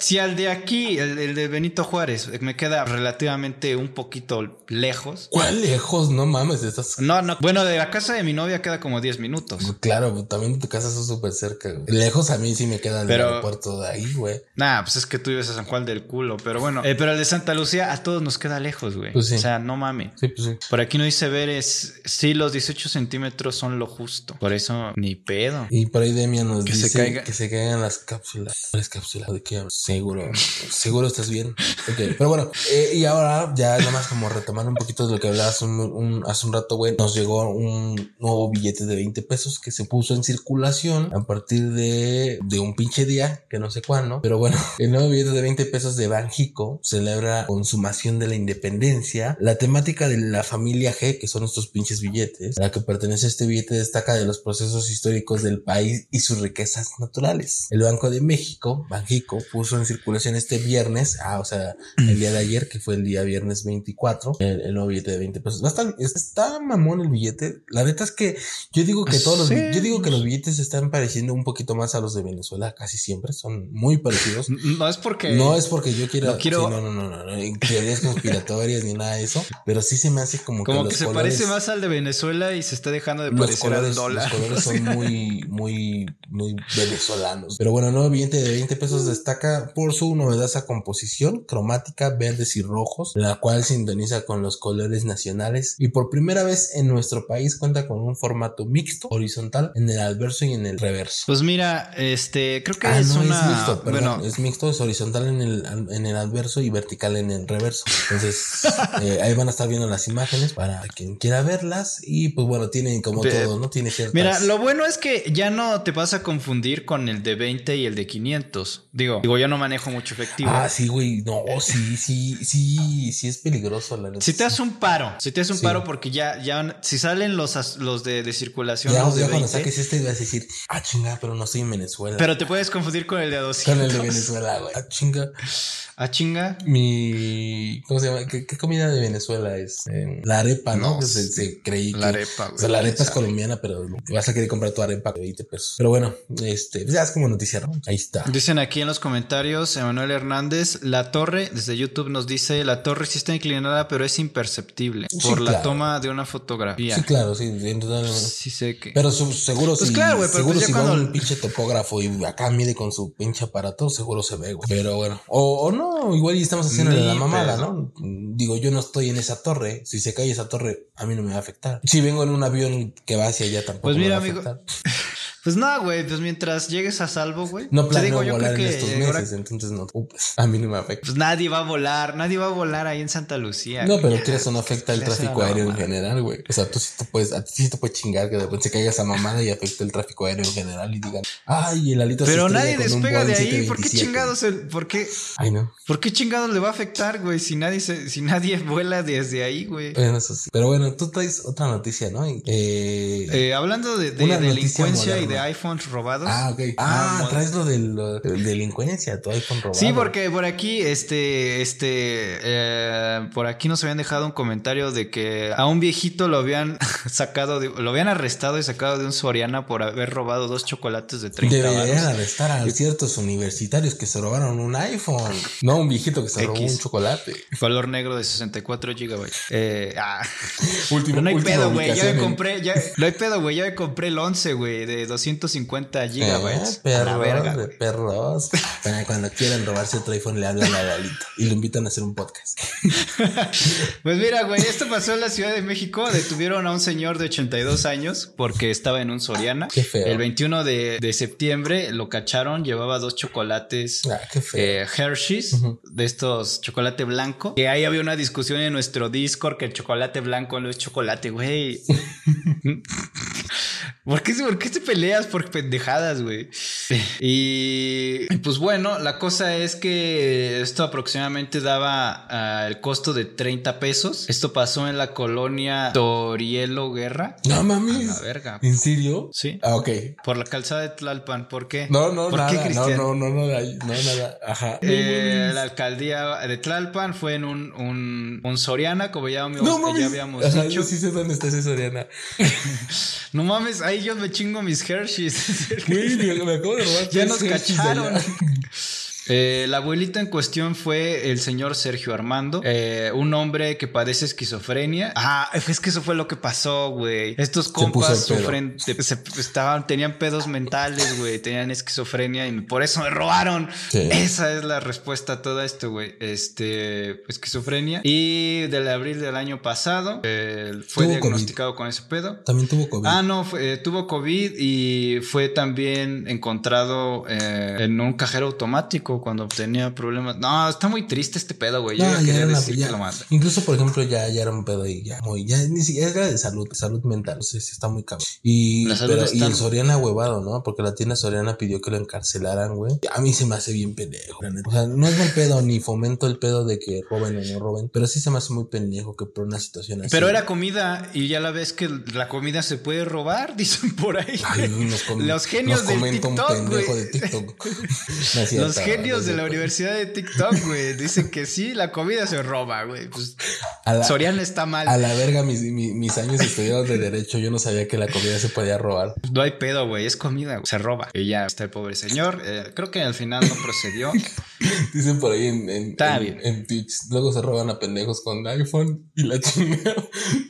Si al de aquí, el, de Benito Juárez, me queda relativamente un poquito lejos. ¿Cuál lejos? No mames, estás. No, no. Bueno, de la casa de mi novia queda como 10 minutos. Claro, también tu casa es súper cerca, güey. Lejos a mí sí me queda el aeropuerto de ahí, güey. Nah, pues es que tú vives a San Juan del culo, pero bueno. Eh, pero el de Santa Lucía a todos nos queda lejos, güey. Pues o sea, no mames. Sí, pues sí. Por aquí no dice ver es. Sí, los 18 centímetros son lo justo. Por eso, ni pedo. Y por ahí Demian nos dice que se caigan las cápsulas. Las cápsulas de qué Seguro. seguro estás bien. Ok. Pero bueno, eh, y ahora ya nada más como retomando un poquito de lo que hablabas un, hace un rato, güey. Nos llegó un nuevo billete de 20 pesos que se puso en circulación a partir de, de un pinche día, que no sé cuándo. Pero bueno, (laughs) el nuevo billete de 20 pesos de Banjico celebra consumación de la independencia. La temática de la familia G, que son estos pinches billetes, a la que pertenece este billete destaca de los procesos históricos del país y sus riquezas naturales. El Banco de México, Banjico, puso en circulación este viernes, ah, o sea, el día de ayer, que fue el día viernes 24, el, nuevo billete de 20 pesos. Está, está mamón el billete. La neta es que yo digo que todos los, yo digo que los billetes están pareciendo un poquito más a los de Venezuela, casi siempre, son muy parecidos. No es porque... No es porque yo quiera... No, quiero... no, no, no, no, no, teorías conspiratorias ni nada de eso, pero sí se me hace como, como que, se parece más al de Venezuela y se está dejando de parecer al dólar. Los colores son (laughs) muy, muy muy, muy venezolanos. Pero bueno, nuevo billete de 20 pesos destaca por su novedosa composición cromática, verdes y rojos, la cual sintoniza con los colores nacionales y por primera vez en nuestro país cuenta con un formato mixto, horizontal, en el adverso y en el reverso. Pues mira, este, creo que Ah, es no, una... es mixto, perdón, bueno, es mixto, es horizontal en el, en el adverso y vertical en el reverso. Entonces, (laughs) eh, ahí van a estar viendo las imágenes para quien quiera verlas y pues bueno, tienen como todo, ¿no? Tiene ciertas... Mira, lo bueno es que ya no te vas a confundir con el de 20 y el de 500. Digo, digo, yo no manejo mucho efectivo. Ah, sí, güey, no, sí, sí, sí, sí es peligroso la neta. Si te haces un paro, si te haces un Sí. paro porque ya, ya, si salen los, los de, de circulación, Ya, los de ya cuando 20, saques este vas a decir, ah, chinga, pero no estoy en Venezuela. pero te puedes confundir con el de 200. Con el de Venezuela, güey. Ah, chinga. Ah, chinga. Mi. ¿Cómo se llama? ¿Qué, qué comida de Venezuela es? Eh, la arepa, ¿no? No, Que se, se creí la que- arepa, güey. O sea, la arepa es colombiana, pero vas a querer comprar tu arepa de 20 pesos. Pero bueno, este, pues ya es como noticia, ¿no? Ahí está. Dicen aquí en los comentarios, Emanuel Hernández, la torre, desde YouTube nos dice, la torre sí está inclinada, pero es imperceptible Sí, por la toma de una fotografía. Sí, claro, sí, en total- Sí sé que... Pero su- seguro Pues si, claro, güey, pero seguro pues si va cuando- un pinche topógrafo y acá mide con su pinche aparato, seguro se ve, güey. Pero bueno. O, o no, igual y estamos haciendo Ni la mamada. ¿no? Digo, yo no estoy en esa torre. Si se cae esa torre, a mí no me va a afectar. Si vengo en un avión que va hacia allá, tampoco Pues mira, me va a amigo, afectar. (laughs) Pues nada, güey, pues mientras llegues a salvo, güey. No planeo digo, yo volar en estos ahora- meses, entonces no. Ups, a mí no me afecta. Pues nadie va a volar, nadie va a volar ahí en Santa Lucía. No, pero Ya, que eso no afecta el será tráfico aéreo en general, güey. O sea, tú sí te puedes, a ti sí te puede chingar que de repente se caiga esa mamada y afecte el tráfico aéreo en general y digan, ay, el alito se Pero nadie despega de ahí. ¿Por qué 727". chingados el, por qué, Ay, no. por qué chingados le va a afectar, güey? Si nadie se, si nadie (laughs) vuela desde ahí, güey. Bueno, eso sí. Pero bueno, tú traes otra noticia, ¿no? Eh, Eh, hablando de, de delincuencia y de moderna. iPhones robados. ah, ok. Ah, Ah, traes lo de, lo de delincuencia, tu iPhone robado. Sí, porque por aquí, este, este, eh, por aquí nos habían dejado un comentario de que a un viejito lo habían (laughs) sacado, de- lo habían arrestado y sacado de un Soriana por haber robado dos chocolates de 30 Deberían arrestar a ciertos universitarios que se robaron un iPhone. No un viejito que se robó X. un chocolate. Color negro de 64 gigabytes. Eh, ah. Último, no hay pedo, güey. Ya me compré, ya, no hay pedo, güey. Ya me compré el 11, güey, de 250 gigabytes. Eh, a la perros, verga, de perros. Cuando quieran robarse otro iPhone le hablan a Lalito y lo invitan a hacer un podcast. (laughs) Pues mira, güey, esto pasó en la Ciudad de México. Detuvieron a un señor de 82 años porque estaba en un Soriana. Qué feo. El 21 de, de septiembre lo cacharon, llevaba dos chocolates. Ah, qué feo. eh, Hershey's de estos chocolate blanco. Que ahí había una discusión en nuestro Discord que el chocolate blanco no es chocolate, güey. (laughs) ¿Por qué, ¿Por qué te peleas por pendejadas, güey? Y pues bueno, la cosa es que esto aproximadamente daba ah, el costo de 30 pesos. Esto pasó en la colonia Torielo Guerra. no A mames. la verga. ¿En serio? Sí. Ah, ok. Por la calzada de Tlalpan. ¿Por qué? No, no, ¿Por nada. qué, no, Cristian? no, no, no, no, no, nada. Ajá. Eh, la alcaldía de Tlalpan fue en un, un, un Soriana, como ya, habíamos- no ya mames. habíamos Ajá, dicho. yo sí sé dónde está ese Soriana. (laughs) No mames, ahí yo me chingo mis Hershey's. Güey, me, me acabo de robar. ya nos cacharon. Eh, la abuelita en cuestión fue el señor Sergio Armando, eh, un hombre que padece esquizofrenia. Ah, es que eso fue lo que pasó, güey. Estos compas sufren, de- se- estaban, tenían pedos mentales, güey, tenían esquizofrenia y por eso me robaron. Sí. Esa es la respuesta a todo esto, güey. Este, esquizofrenia. Y del abril del año pasado eh, fue diagnosticado con ese pedo. También tuvo COVID. Ah, no, fue- eh, tuvo COVID y fue también encontrado eh, en un cajero automático cuando tenía problemas. No, está muy triste este pedo, güey. Yo No, ya quería decir ya- que lo manda. Incluso, por ejemplo, ya, ya era un pedo y ya muy, ya ni siquiera era de salud, salud mental. O sea, sí está muy cabrón. Y, pero- y está- el Soriana huevado, ¿no? Porque la tienda Soriana pidió que lo encarcelaran, güey. A mí se me hace bien pendejo. O sea, no es mal pedo ni fomento el pedo de que roben o no roben, pero sí se me hace muy pendejo que por una situación así. Pero era comida y ya la ves que la comida se puede robar, (laughs) dicen por ahí. Ay, nos Los genios nos del comenta un TikTok, pendejo güey. de TikTok. (laughs) No Los no genios de la. Universidad de TikTok, güey, dicen que sí, la comida se roba, güey. Pues la- Soriana está mal. A la verga, mis, mi- mis años estudiados de derecho, yo no sabía que la comida se podía robar. No hay pedo, güey, es comida, se roba. Y ya está el pobre señor. eh, creo que al final no procedió. (laughs) Dicen por ahí en, en, en, Twitch. Luego se roban a pendejos con iPhone y la (laughs) chingada.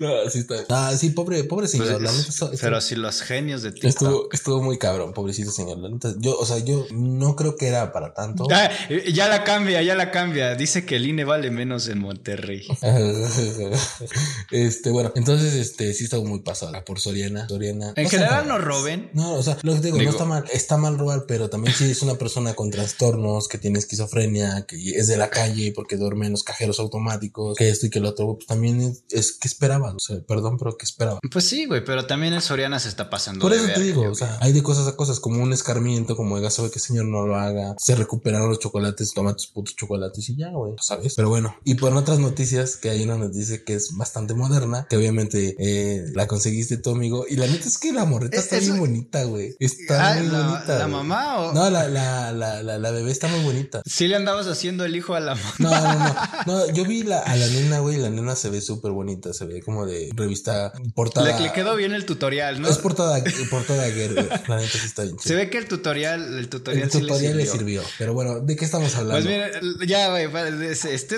No, así está. Ah, sí, pobre, pobre señor. Pues pero si los genios de TikTok. Estuvo, estuvo muy cabrón, pobrecito señor. yo, o sea, yo no creo que era para tanto. Ah, ya la cambia, ya la cambia. Dice que el INE vale menos en Monterrey. (laughs) este, bueno, entonces, este, sí está muy pasada por Soriana. Soriana. En general no roben. No, o sea, lo que digo, digo, no está mal, está mal robar, pero también si es una persona con trastornos, que tiene esquizofrenia, que es de la calle porque duerme en los cajeros automáticos, que esto y que lo otro, pues también es, que esperaba, o sea, perdón, pero que esperaba. Pues sí, güey, pero también en Soriana se está pasando. Por eso te digo, o sea, hay de cosas a cosas, como un escarmiento, como de sabe que señor no lo haga, se los chocolates, toma tus putos chocolates y ya, güey, ¿sabes? Pero bueno, y por otras noticias, que hay una noticia que es bastante moderna, que obviamente eh, la conseguiste tu amigo, y la neta es que la morreta está bien bonita, güey. Está ah, muy bonita. ¿La mamá o...? No, la, la, la, la, bebé está muy bonita. Sí le andabas haciendo el hijo a la mamá. No, no, no. no yo vi la, a la nena, güey, la nena se ve súper bonita, se ve como de revista portada. Le, quedó bien el tutorial, ¿no? Es portada, portada girl, La neta sí está bien Se ve que el tutorial, el tutorial, el tutorial le, sirvió. Pero bueno, ¿de qué estamos hablando? Pues mira, ya, güey, este, esto,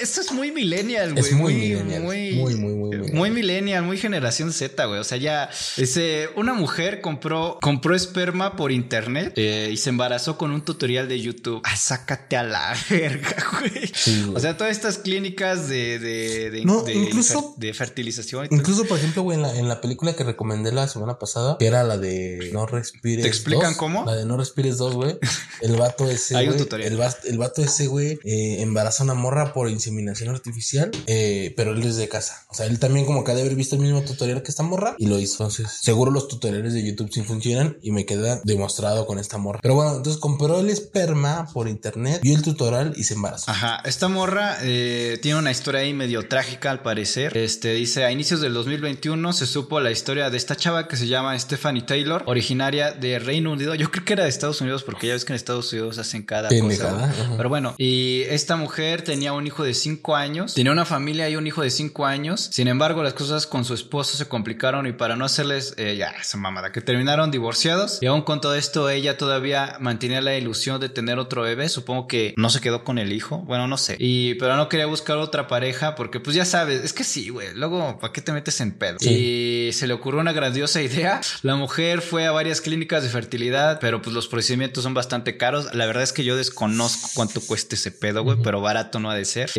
esto, es muy millennial, güey. Es muy, muy millennial. Muy, muy, muy, muy, muy, millennial, muy generación Z, güey. O sea, ya, ese, una mujer compró, compró esperma por internet eh, y se embarazó con un tutorial de YouTube. Ah, sácate a la (laughs) verga, güey. o sea, todas estas clínicas de, de, de, no, incluso, de fertilización. incluso, por ejemplo, güey, en la, en la película que recomendé la semana pasada, que era la de No Respires. ¿Te explican cómo? La de No Respires 2, güey. El vato ese. (laughs) Hay un tutorial. El, el, vato ese, güey, eh, embaraza una morra por inseminación artificial, eh, pero él es de casa. O sea, él también, como que ha de haber visto el mismo tutorial que esta morra y lo hizo. Entonces, seguro los tutoriales de YouTube sí funcionan y me queda demostrado con esta morra. Pero bueno, entonces compró el esperma por internet, vio el tutorial y se embarazó. Ajá, esta morra eh, tiene una historia ahí medio trágica al parecer. Este dice, a inicios del 2021 se supo la historia de esta chava que se llama Stephanie Taylor, originaria de Reino Unido. Yo creo que era de Estados Unidos porque ya ves que en Estados Unidos hacen cosa. Pero bueno, y esta mujer tenía un hijo de 5 años, tenía una familia y un hijo de 5 años. Sin embargo, las cosas con su esposo se complicaron y para no hacerles eh, ya esa mamada que terminaron divorciados y aún con todo esto ella todavía mantenía la ilusión de tener otro bebé. Supongo que no se quedó con el hijo. Bueno, no sé. Y pero no quería buscar otra pareja porque pues ya sabes, es que sí, güey. Luego, ¿para qué te metes en pedo? Y se le ocurrió una grandiosa idea. La mujer fue a varias clínicas de fertilidad, pero pues los procedimientos son bastante caros. La verdad es que yo desconozco cuánto cuesta ese pedo, güey, pero barato no ha de ser.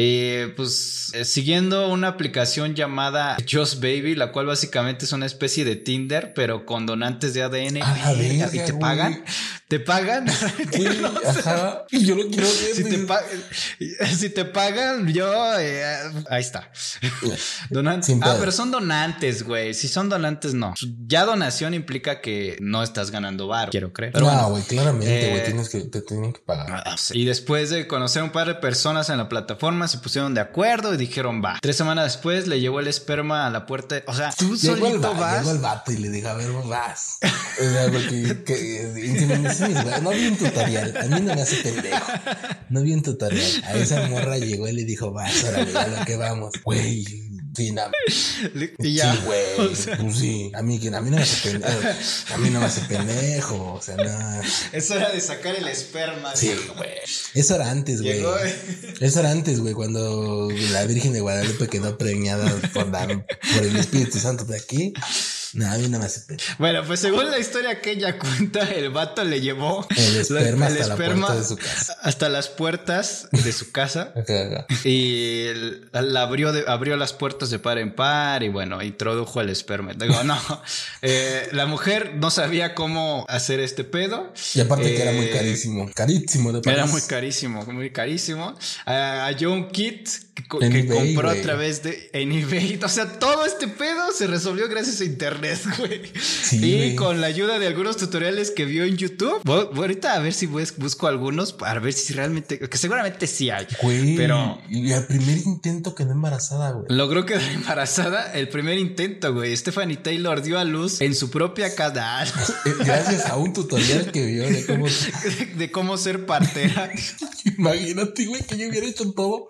Pues eh, siguiendo una aplicación llamada Just Baby, la cual básicamente es una especie de Tinder, pero con donantes de ADN. Ah, y te pagan. ¿Te pagan? (laughs) (laughs) ajá. Yo lo quiero ver. Si te, si te pagan, yo. Eh, ahí está. (laughs) Donantes. Ah, pero son donantes, güey. Si son donantes, no. Ya donación implica que no estás ganando bar, quiero creer. no, güey, claramente, güey. Eh, tienes que, te tienen que pagar. Ah, y después de conocer un par de personas en la plataforma, se pusieron de acuerdo y dijeron, va. Tres semanas después le llevó el esperma a la puerta. O sea, tú solito vas. Llegó el vato y le dije, a ver, vas. o sea, porque que, no vi un tutorial. A mí no me hace pendejo. No vi un tutorial. A esa morra llegó y le dijo, vas, órale, a lo que vamos. Güey. Sí, nada. Sí, güey. Pues sí. A mí, a mí no me hace pendejo. A mí no me hace pendejo. O sea, nada. Es hora de sacar el esperma. Sí, güey. Eso era antes, güey. Eso era antes, güey. Cuando la Virgen de Guadalupe quedó preñada por, por el Espíritu Santo de aquí. No, a mí no me hace pena. Bueno, pues según la historia que ella cuenta, el vato le llevó el esperma, hasta, la puerta de su casa. hasta las puertas de su casa. (laughs) y la abrió, abrió las puertas de par en par y bueno, introdujo el esperma. Digo, no, (laughs) eh, la mujer no sabía cómo hacer este pedo. Y aparte que era muy eh, carísimo, carísimo de Era muy carísimo, muy carísimo. A John Kit que, compró a través de en eBay. O sea, todo este pedo se resolvió gracias a internet, (laughs) güey. y con la ayuda de algunos tutoriales que vio en YouTube. ahorita a ver si busco algunos para ver si realmente, que seguramente sí hay. Güey, pero y el primer intento quedó embarazada, güey. Logró quedar (laughs) embarazada el primer intento, güey. Stephanie Taylor dio a luz en su propia canal. (laughs) Eh, gracias a un tutorial que vio de cómo, de cómo ser partera. Imagínate, güey, que yo hubiera hecho todo.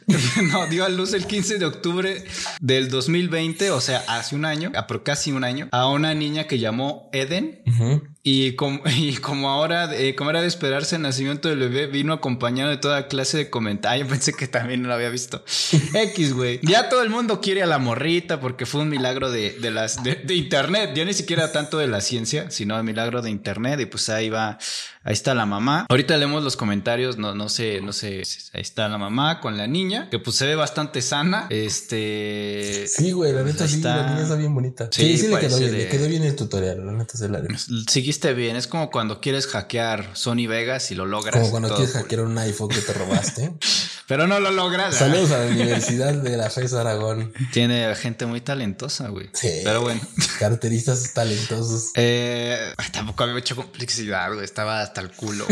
(laughs) no, dio a luz el 15 de octubre del 2020, o sea, hace un año, por casi un año, a una niña que llamó Eden. Y como, (laughs) y como ahora, eh, como era de esperarse el nacimiento del bebé, vino acompañado de toda clase de comentarios. Pensé que también no lo había visto. (laughs) X, güey. Ya todo el mundo quiere a la morrita porque fue un milagro de, de las, de, de, internet. Ya ni siquiera tanto de la ciencia, sino el milagro de internet. Y pues ahí va Ahí está la mamá. Ahorita leemos los comentarios, no, no sé, no sé. Ahí está la mamá con la niña, que pues se ve bastante sana. Este. Sí, güey, la neta sí, la niña está bien bonita. Sí, sí, le quedó bien, le quedó bien el tutorial, la neta se la Seguiste bien, es como cuando quieres hackear Sony Vegas y lo logras. Como cuando quieres hackear un iPhone que te robaste. (laughs) Pero no lo logras. Saludos a la (laughs) Universidad de la FES Aragón. Tiene gente muy talentosa, güey. Sí. Pero bueno. Carteristas talentosos. (laughs) Eh, tampoco había hecho complejidad, güey. Estaba hasta el culo.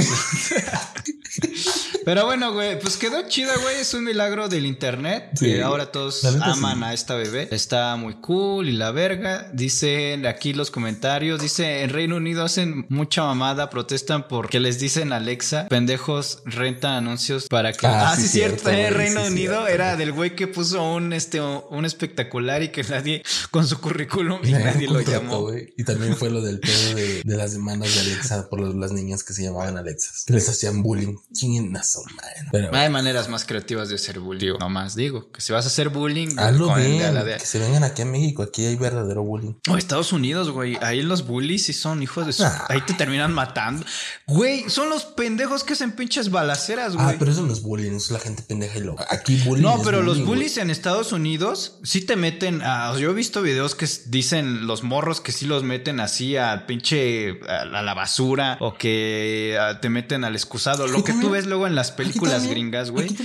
Pero bueno, güey, pues quedó chida, güey. Es un milagro del internet. Que ahora todos aman a esta bebé. Está muy cool y la verga. Dicen aquí los comentarios. Dice, en Reino Unido hacen mucha mamada, protestan porque les dicen Alexa, pendejos rentan anuncios para que... Ah, ah sí, cierto. En Reino Unido era del güey que puso un, este, un espectacular y que nadie, con su currículum y nadie, lo llamó. Y también fue lo del pedo de, las demandas de Alexa por las niñas que se llamaban Alexas. Que les hacían bullying. Chingazo, pero, Hay maneras más creativas de hacer bullying. No más digo que si vas a hacer bullying, hazlo bien. Que se vengan aquí a México. Aquí hay verdadero bullying. O Estados Unidos, güey. Ahí los bullies sí son hijos de su. Ahí te terminan matando. Güey, son los pendejos que hacen pinches balaceras, ah, güey. Ah, pero eso no es bullying. Es la gente pendeja y lo. Aquí bullying. No, pero los bullies en Estados Unidos sí te meten a. Yo he visto videos que dicen los morros que sí los meten así a pinche. a, la basura o que te meten al excusado. Lo que tú ves luego en las películas gringas, güey.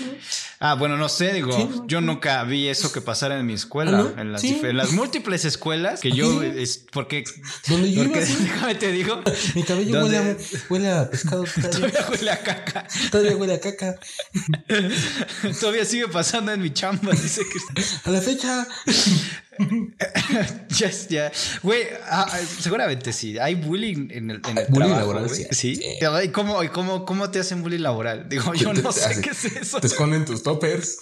Ah, bueno, no sé, digo, yo nunca vi eso que pasara en mi escuela, ¿Ah, en, las múltiples escuelas que yo es porque ¿Dónde yo porque (laughs) déjame te digo, mi cabello huele a, huele a pescado (laughs) todavía. huele a caca. Todavía huele a caca. (laughs) todavía sigue pasando en mi chamba, dice que a la fecha (laughs) ya, ya. Güey, ah, ah, seguramente sí. Hay bullying en el, en el bullying laboral, sí. ¿Sí? ¿Y cómo, cómo, cómo te hacen bullying laboral? Digo, yo no sé qué es eso. Te esconden tus toppers.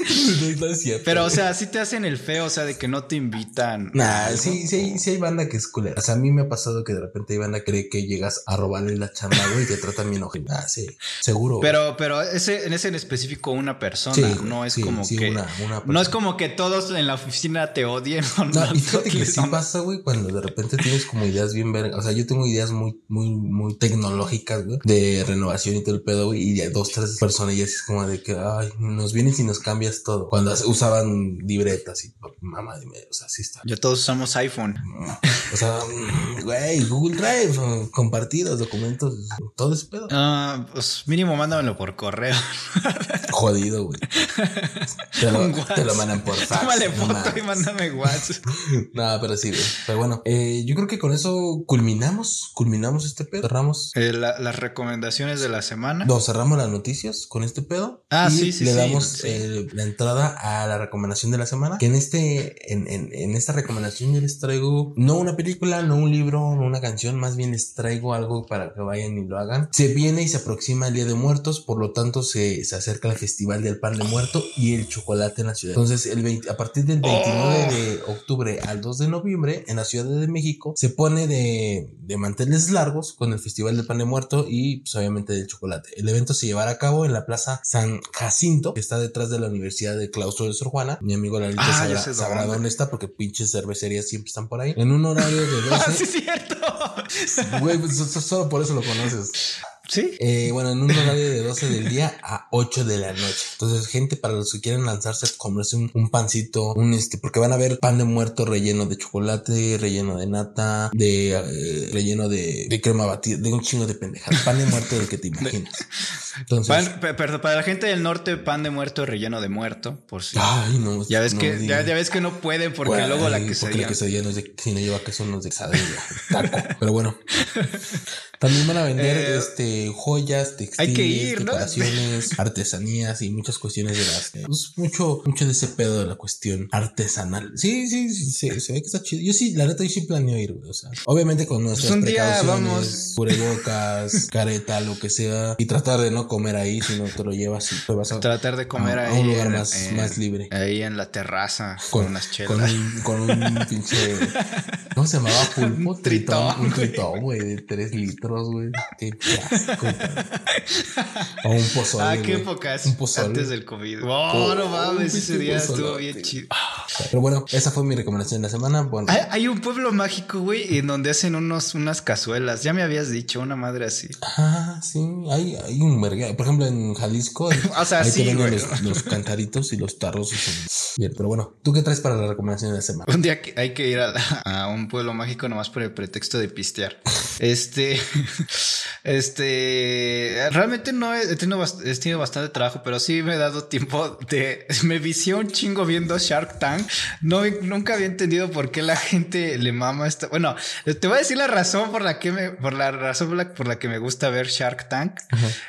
(laughs) no es cierto. Pero, o sea, sí te hacen el feo, o sea, de que no te invitan. Nah, sí, sí, sí hay banda que es culera. O sea, a mí me ha pasado que de repente hay banda que cree que llegas a robarle la chamba, güey, y te tratan bien ojito. Ah, sí, seguro. Pero, pero ese, en ese en específico una persona, no es como que. Una, una no es como que todos en la oficina te odien. no, y fíjate que sí pasa, güey, cuando de repente tienes como ideas bien vergas. O sea, yo tengo ideas muy, muy, muy tecnológicas, güey, de renovación y todo el pedo, güey, y de dos, tres personas y así es como de que, ay, nos vienes y nos cambias todo. Cuando usaban libretas y mamá, dime, o sea, sí está. Ya todos usamos iPhone. O sea, mm, güey, Google Drive, compartidos, documentos, todo ese pedo. Ah, pues mínimo mándamelo por correo. Jodido, güey. (laughs) Te lo, mandan por fax. Tómale foto y mándame WhatsApp. (laughs) no, pero sí, güey. Pero bueno, eh, yo creo que con eso culminamos, culminamos este pedo. Cerramos. Eh, las recomendaciones de la semana. No, cerramos las noticias con este pedo. Ah, sí, sí, Le damos eh, la entrada a la recomendación de la semana. Que en este, en, en, en esta recomendación yo les traigo no una película, no un libro, no una canción, más bien les traigo algo para que vayan y lo hagan. Se viene y se aproxima el Día de Muertos, por lo tanto se, se acerca el Festival del Pan de Muerto y el chocolate en la ciudad. Entonces, el 20, a partir del 29 de octubre al 2 de noviembre, en la Ciudad de México, se pone de, de manteles largos con el Festival del Pan de Muerto y pues obviamente del chocolate. El evento se llevará a cabo en la Plaza San Jacinto, que está detrás de la Universidad de Claustro de Sor Juana. Mi amigo Larita ah, sabrá, dónde está porque pinches cervecerías siempre están por ahí. En un horario de (laughs) 12. Ah, sí, cierto. Güey, pues, solo por eso lo conoces. Sí. Eh, bueno, en un horario de 12 del día a 8 de la noche. Entonces, gente, para los que quieren lanzarse, comerse un, pancito, un este, porque van a ver pan de muerto relleno de chocolate, relleno de nata, de eh, relleno de, de, crema batida, de un chingo de pendejadas. Pan de muerto del que te (laughs) imaginas. Entonces, pero para la gente del norte, pan de muerto relleno de muerto, por si. Ay, no. Ya ves que, ya, ves que no pueden porque luego la quesadilla. Porque la quesadilla no es de, si no lleva queso no es de. (laughs) Pero bueno. También van a vender eh, este joyas, textiles, decoraciones, (laughs) artesanías y muchas cuestiones de las pues, mucho, mucho de ese pedo de la cuestión artesanal. Sí, sí, sí, se ve que está chido. Yo sí, la neta, yo sí planeo ir, güey. O sea, obviamente con nuestras pues un día vamos. cubrebocas, (laughs) careta, lo que sea, y tratar de no comer ahí, sino te lo llevas y vas a tratar de comer ahí a un lugar más, más libre. Ahí en la terraza con, unas chelas. Con un, con un pinche (laughs) ¿Cómo se llamaba pulpo? Un tritón. Un tritón, güey, de 3 litros, güey. Qué asco. o un pozole. Ah, qué épocas. Un pozole. Antes del COVID. Oh, no mames, ese día estuvo bien chido. Pero bueno, esa fue mi recomendación de la semana. Bueno. Hay, un pueblo mágico, güey, en donde hacen unos, unas cazuelas. Ya me habías dicho, una madre así. Ah, sí. Hay, hay un. Por ejemplo, en Jalisco. (laughs) o sea, ahí sí, güey. Los, los, cantaritos y los tarros. Bien, pero bueno, ¿tú qué traes para la recomendación de la semana? Un día hay que ir a, a un pueblo mágico nomás por el pretexto de pistear. (laughs) Este, (laughs) este, realmente no he, tenido, bastante trabajo, pero sí me he dado tiempo de, (laughs) me vició un chingo viendo Shark Tank. No, nunca había entendido por qué la gente le mama esto. Bueno, te voy a decir la razón por la que me, por la razón por la, que me gusta ver Shark Tank.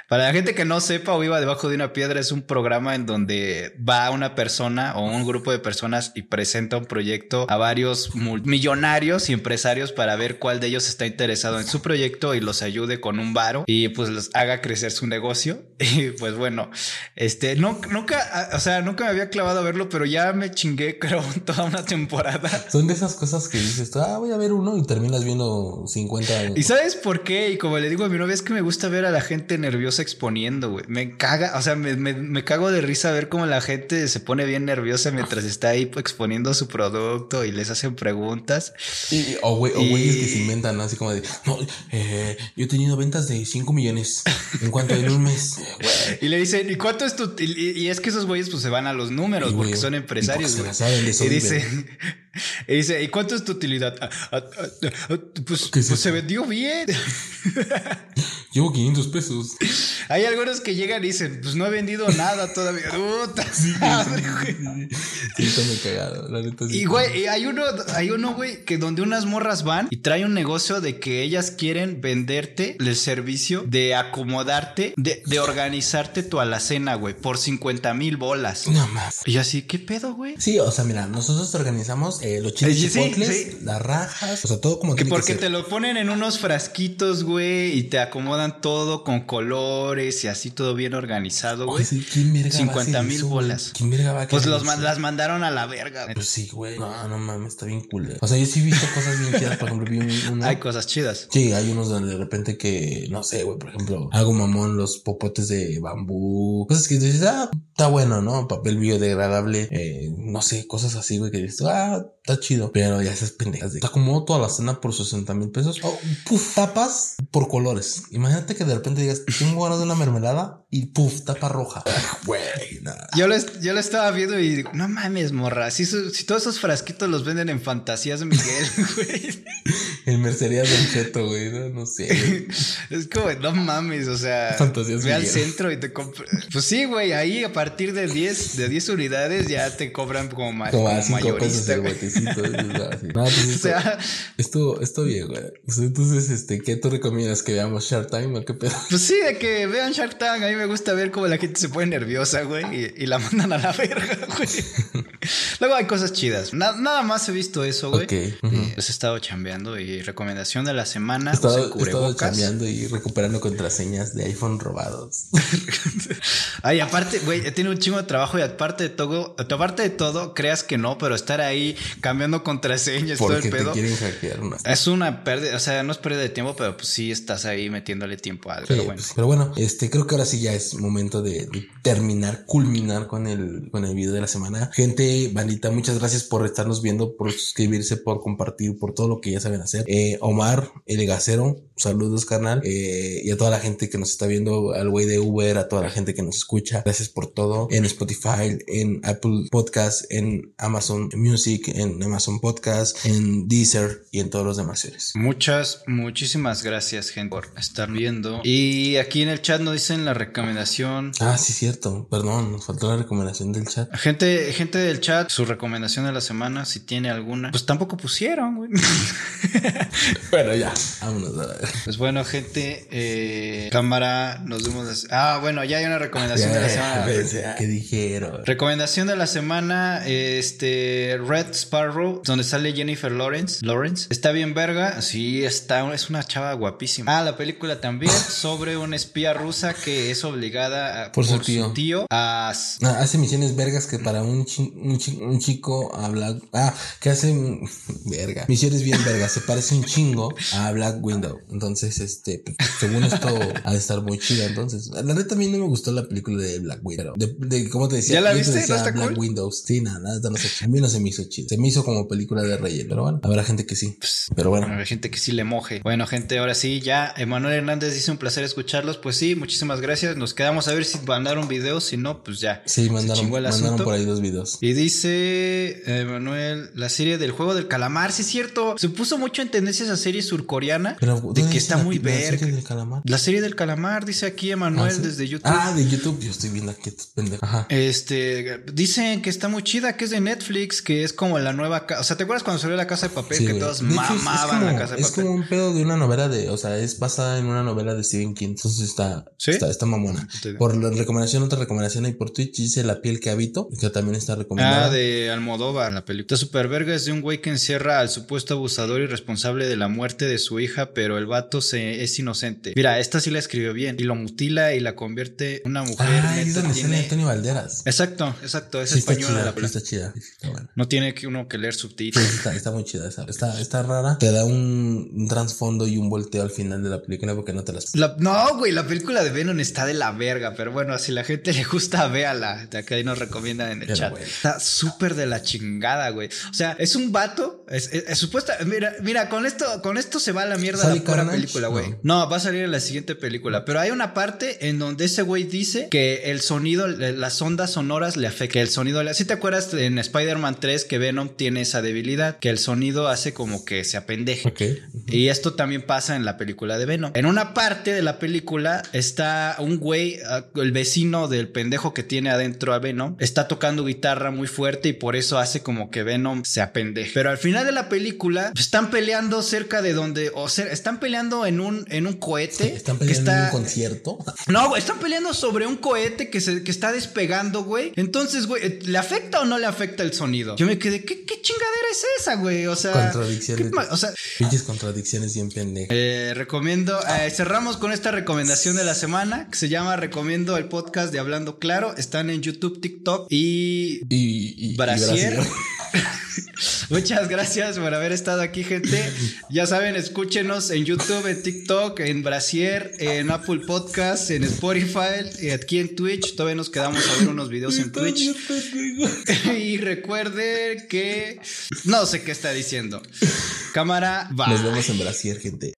Para la gente que no sepa o viva debajo de una piedra, es un programa en donde va una persona o un grupo de personas y presenta un proyecto a varios millonarios y empresarios para ver cuál de ellos está interesado en su proyecto y los ayude con un varo y pues los haga crecer su negocio. (laughs) Y pues bueno, este, no, nunca, o sea, nunca me había clavado a verlo, pero ya me chingué, (laughs) creo, toda una temporada. Son de esas cosas que dices, ah, voy a ver uno y terminas viendo 50. ¿Y sabes por qué? Y como le digo a mi novia, es que me gusta ver a la gente nerviosa exponiendo, güey. Me caga, o sea, me, me, cago de risa ver cómo la gente se pone bien nerviosa mientras (laughs) está ahí exponiendo su producto y les hacen preguntas. Y, o güeyes que se inventan, Así como de, no, eh, yo he tenido ventas de 5 millones en cuanto en un mes. (laughs) Y le dicen, ¿y cuánto es tu...? Y, es que esos güeyes pues se van a los números porque son empresarios, güey. Y, dice, (laughs) y dice, ¿y cuánto es tu utilidad? Ah, ah, ah, pues, pues se vendió bien. (laughs) Llevo 500 pesos. Hay algunos que llegan y dicen, pues no he vendido nada todavía. Puta. (laughs) Sí, sí, muy cagado. La neta, y güey, hay uno, hay uno, güey, que donde unas morras van y trae un negocio de que ellas quieren venderte el servicio de acomodarte, de, de organizarte tu alacena, güey, por 50 mil bolas. No más. Y así, ¿qué pedo, güey? Sí, o sea, mira, nosotros organizamos eh, los chiles sí, las rajas, o sea, todo como que porque te lo ponen en unos frasquitos, güey, y te acomodan todo con colores y así todo bien organizado, güey. Sí, ¿Quién verga 50 mil bolas. ¿Quién verga va a Pues los, las mandaron a la verga. Pues sí, güey. No, no mames, está bien cool. O sea, yo sí he visto cosas bien chidas. Por ejemplo, vi un, Hay cosas chidas. Sí, hay unos donde de repente que, no sé, güey, por ejemplo, hago mamón los popotes de bambú. Cosas que dices, ah, está bueno, ¿no? Papel biodegradable. Eh, no sé, cosas así, güey, que dices, ah, está chido. Pero ya esas pendejas de. Te acomodo toda la cena por 60 mil pesos. Oh, puf, tapas por colores. Imagínate que de repente digas, tengo ganas de una mermelada y puf, tapa roja. Güey, Yo lo, yo lo estaba viendo y digo, no mames, morra. Si, si todos esos frasquitos los venden en fantasías, Miguel, (laughs) güey. (laughs) en mercerías del cheto, güey. No, sé. (laughs) es como, no mames, o sea. Fantasías Ve al centro y te compra. Pues sí, güey. Ahí a partir de 10, de 10 unidades ya te cobran como, ma como, mayorista. El no, pues o sea, esto, esto bien, güey. Entonces, este, ¿qué tú recomiendas que veamos Shark Time o qué pedo? (laughs) Pues sí, de que vean Shark Tank. A mí me gusta ver cómo la gente se pone nerviosa, güey, y, la (laughs) mandan a la verga, güey. (laughs) Luego hay cosas chidas. nada más he visto eso, güey. Ok. Pues he estado chambeando y recomendación de la semana. He estado, he estado chambeando y recuperando contraseñas de iPhone robados. Ay, aparte, güey, tenido un chingo de trabajo y aparte de todo, aparte de todo, creas que no, pero estar ahí cambiando contraseñas, todo el pedo. Te quieren hackear, Es una pérdida, o sea, no es pérdida de tiempo, pero pues sí estás ahí metiéndole tiempo a algo. pero, bueno. Pues, pero bueno, este, creo que ahora sí ya es momento de, terminar, culminar con el, con el video de la semana. Gente, bandita, muchas gracias por estarnos viendo, por suscribirse, por compartir, por todo lo que ya saben hacer. Eh, Omar, el gacero, saludos, carnal. Eh, y a toda la gente que nos está viendo, al güey de Uber, a toda la gente que nos escucha. Gracias por todo. En Spotify, en Apple Podcast, en Amazon Music, en Amazon Podcast, en Deezer y en todos los demás series. Muchas, muchísimas gracias, gente, por estar viendo. Y aquí en el chat nos dicen la recomendación. Ah, sí, cierto. Perdón, nos faltó la recomendación del chat. Gente, gente del chat, su recomendación de la semana, si tiene alguna, pues tampoco pusieron, güey. (laughs) bueno, ya, vámonos a ver. Pues bueno, gente, eh, cámara, nos vemos. Ah, bueno, ya hay una recomendación de la (laughs) semana. ¿Qué dijeron? Recomendación de la semana, este Red Sparrow, donde sale Jennifer Lawrence. Lawrence. Está bien verga. Sí, está, es una chava guapísima. Ah, la película también (laughs) sobre una espía rusa que es obligada por, su, tío. a... Ah, hace misiones vergas que para un, un, chico habla... Ah, que hace... Verga. Misiones bien vergas. Se parece un chingo a Black Window. Entonces, este, según esto, ha de estar muy chida. Entonces, la neta a mí no me gustó la película de Black Window. De, de ¿cómo te decía? ¿Ya la viste? Black Windows. Sí, nada, nada, no sé. A mí no se me hizo chido. Se me hizo como película de relleno. Pero bueno, habrá gente que sí. Pues, pero bueno. Habrá gente que sí le moje. Bueno, gente, ahora sí, ya. Emanuel Hernández dice un placer escucharlos. Pues sí, muchísimas gracias. Nos quedamos a ver si mandaron video. Si no, pues ya. Sí, mandaron, mandaron por ahí dos videos. Y dice Emanuel, la serie del juego del calamar. Sí, es cierto. Se puso mucho en tendencia esa serie surcoreana. Pero, de que está muy verga. La serie del calamar. La serie del calamar, dice aquí Emanuel ah, desde YouTube. Ah, de YouTube. Yo estoy viendo aquí, pendejo. Ajá. Este, dicen que está muy chida, que es de Netflix, que es como la nueva. O sea, ¿te acuerdas cuando salió la casa de papel? que todos mamaban la casa de papel. Es como un pedo de una novela de. O sea, es basada en una novela de Stephen King. Entonces está. Está, está mamona. Por la recomendación, otra recomendación ahí por Twitch dice La piel que habito, que también está recomendada. Ah, de Almodóvar, la película. Está super verga, es de un güey que encierra al supuesto abusador y responsable de la muerte de su hija, pero el vato se, es inocente. Mira, esta sí la escribió bien. Y lo mutila y la convierte en una mujer. Ah, es donde tiene... Antonio Valderas. Exacto, exacto. Es española la película. Está chida. No tiene que uno que leer subtítulos. está, está, muy chida esa. Está, está rara. Te da un, trasfondo y un volteo al final de la película porque no te las. no, güey, la película de Venom está de la verga. Pero bueno, si la gente le gusta, véala. De acá ahí nos recomiendan en el chat. Está súper de la chingada, güey. O sea, es un vato. Es, es, supuesta. Mira, mira, con esto, con esto se va a la mierda la pura película, güey. No. va a salir en la siguiente película. Pero hay una parte en donde ese güey dice que el sonido, las ondas sonoras le afecta. Que el sonido le. Si te acuerdas en Spider-Man 3 que Venom tiene esa debilidad, que el sonido hace como que se apendeje. Y esto también pasa en la película de Venom. En una parte de la película está un güey, ah, el vecino del pendejo que tiene adentro a Venom, está tocando guitarra muy fuerte y por eso hace como que Venom se apendeje. Pero al final de la película están peleando cerca de donde, o sea, están peleando en un, en un cohete. ¿Están peleando en un concierto? (laughs) No, güey, están peleando sobre un cohete que, se, que está despegando, güey. Entonces, güey, ¿le afecta o no le afecta el sonido? Yo me quedé, ¿qué, qué chingadera es esa, güey? O sea, contradicciones. O sea, pinches contradicciones bien pendejas. Eh, recomiendo, eh, cerramos con esta recomendación de la semana que se llama Recomiendo el podcast de Hablando Claro. Están en YouTube, TikTok y, y, y Brasier. (laughs) (laughs) Muchas gracias por haber estado aquí, gente. Ya saben, escúchenos en YouTube, en TikTok, en Brasier, en Apple Podcasts, en Spotify, y aquí en Twitch. Todavía nos quedamos a ver unos videos en Twitch. (laughs) y recuerden que no sé qué está diciendo. Cámara, va. Nos vemos en Brasier, gente.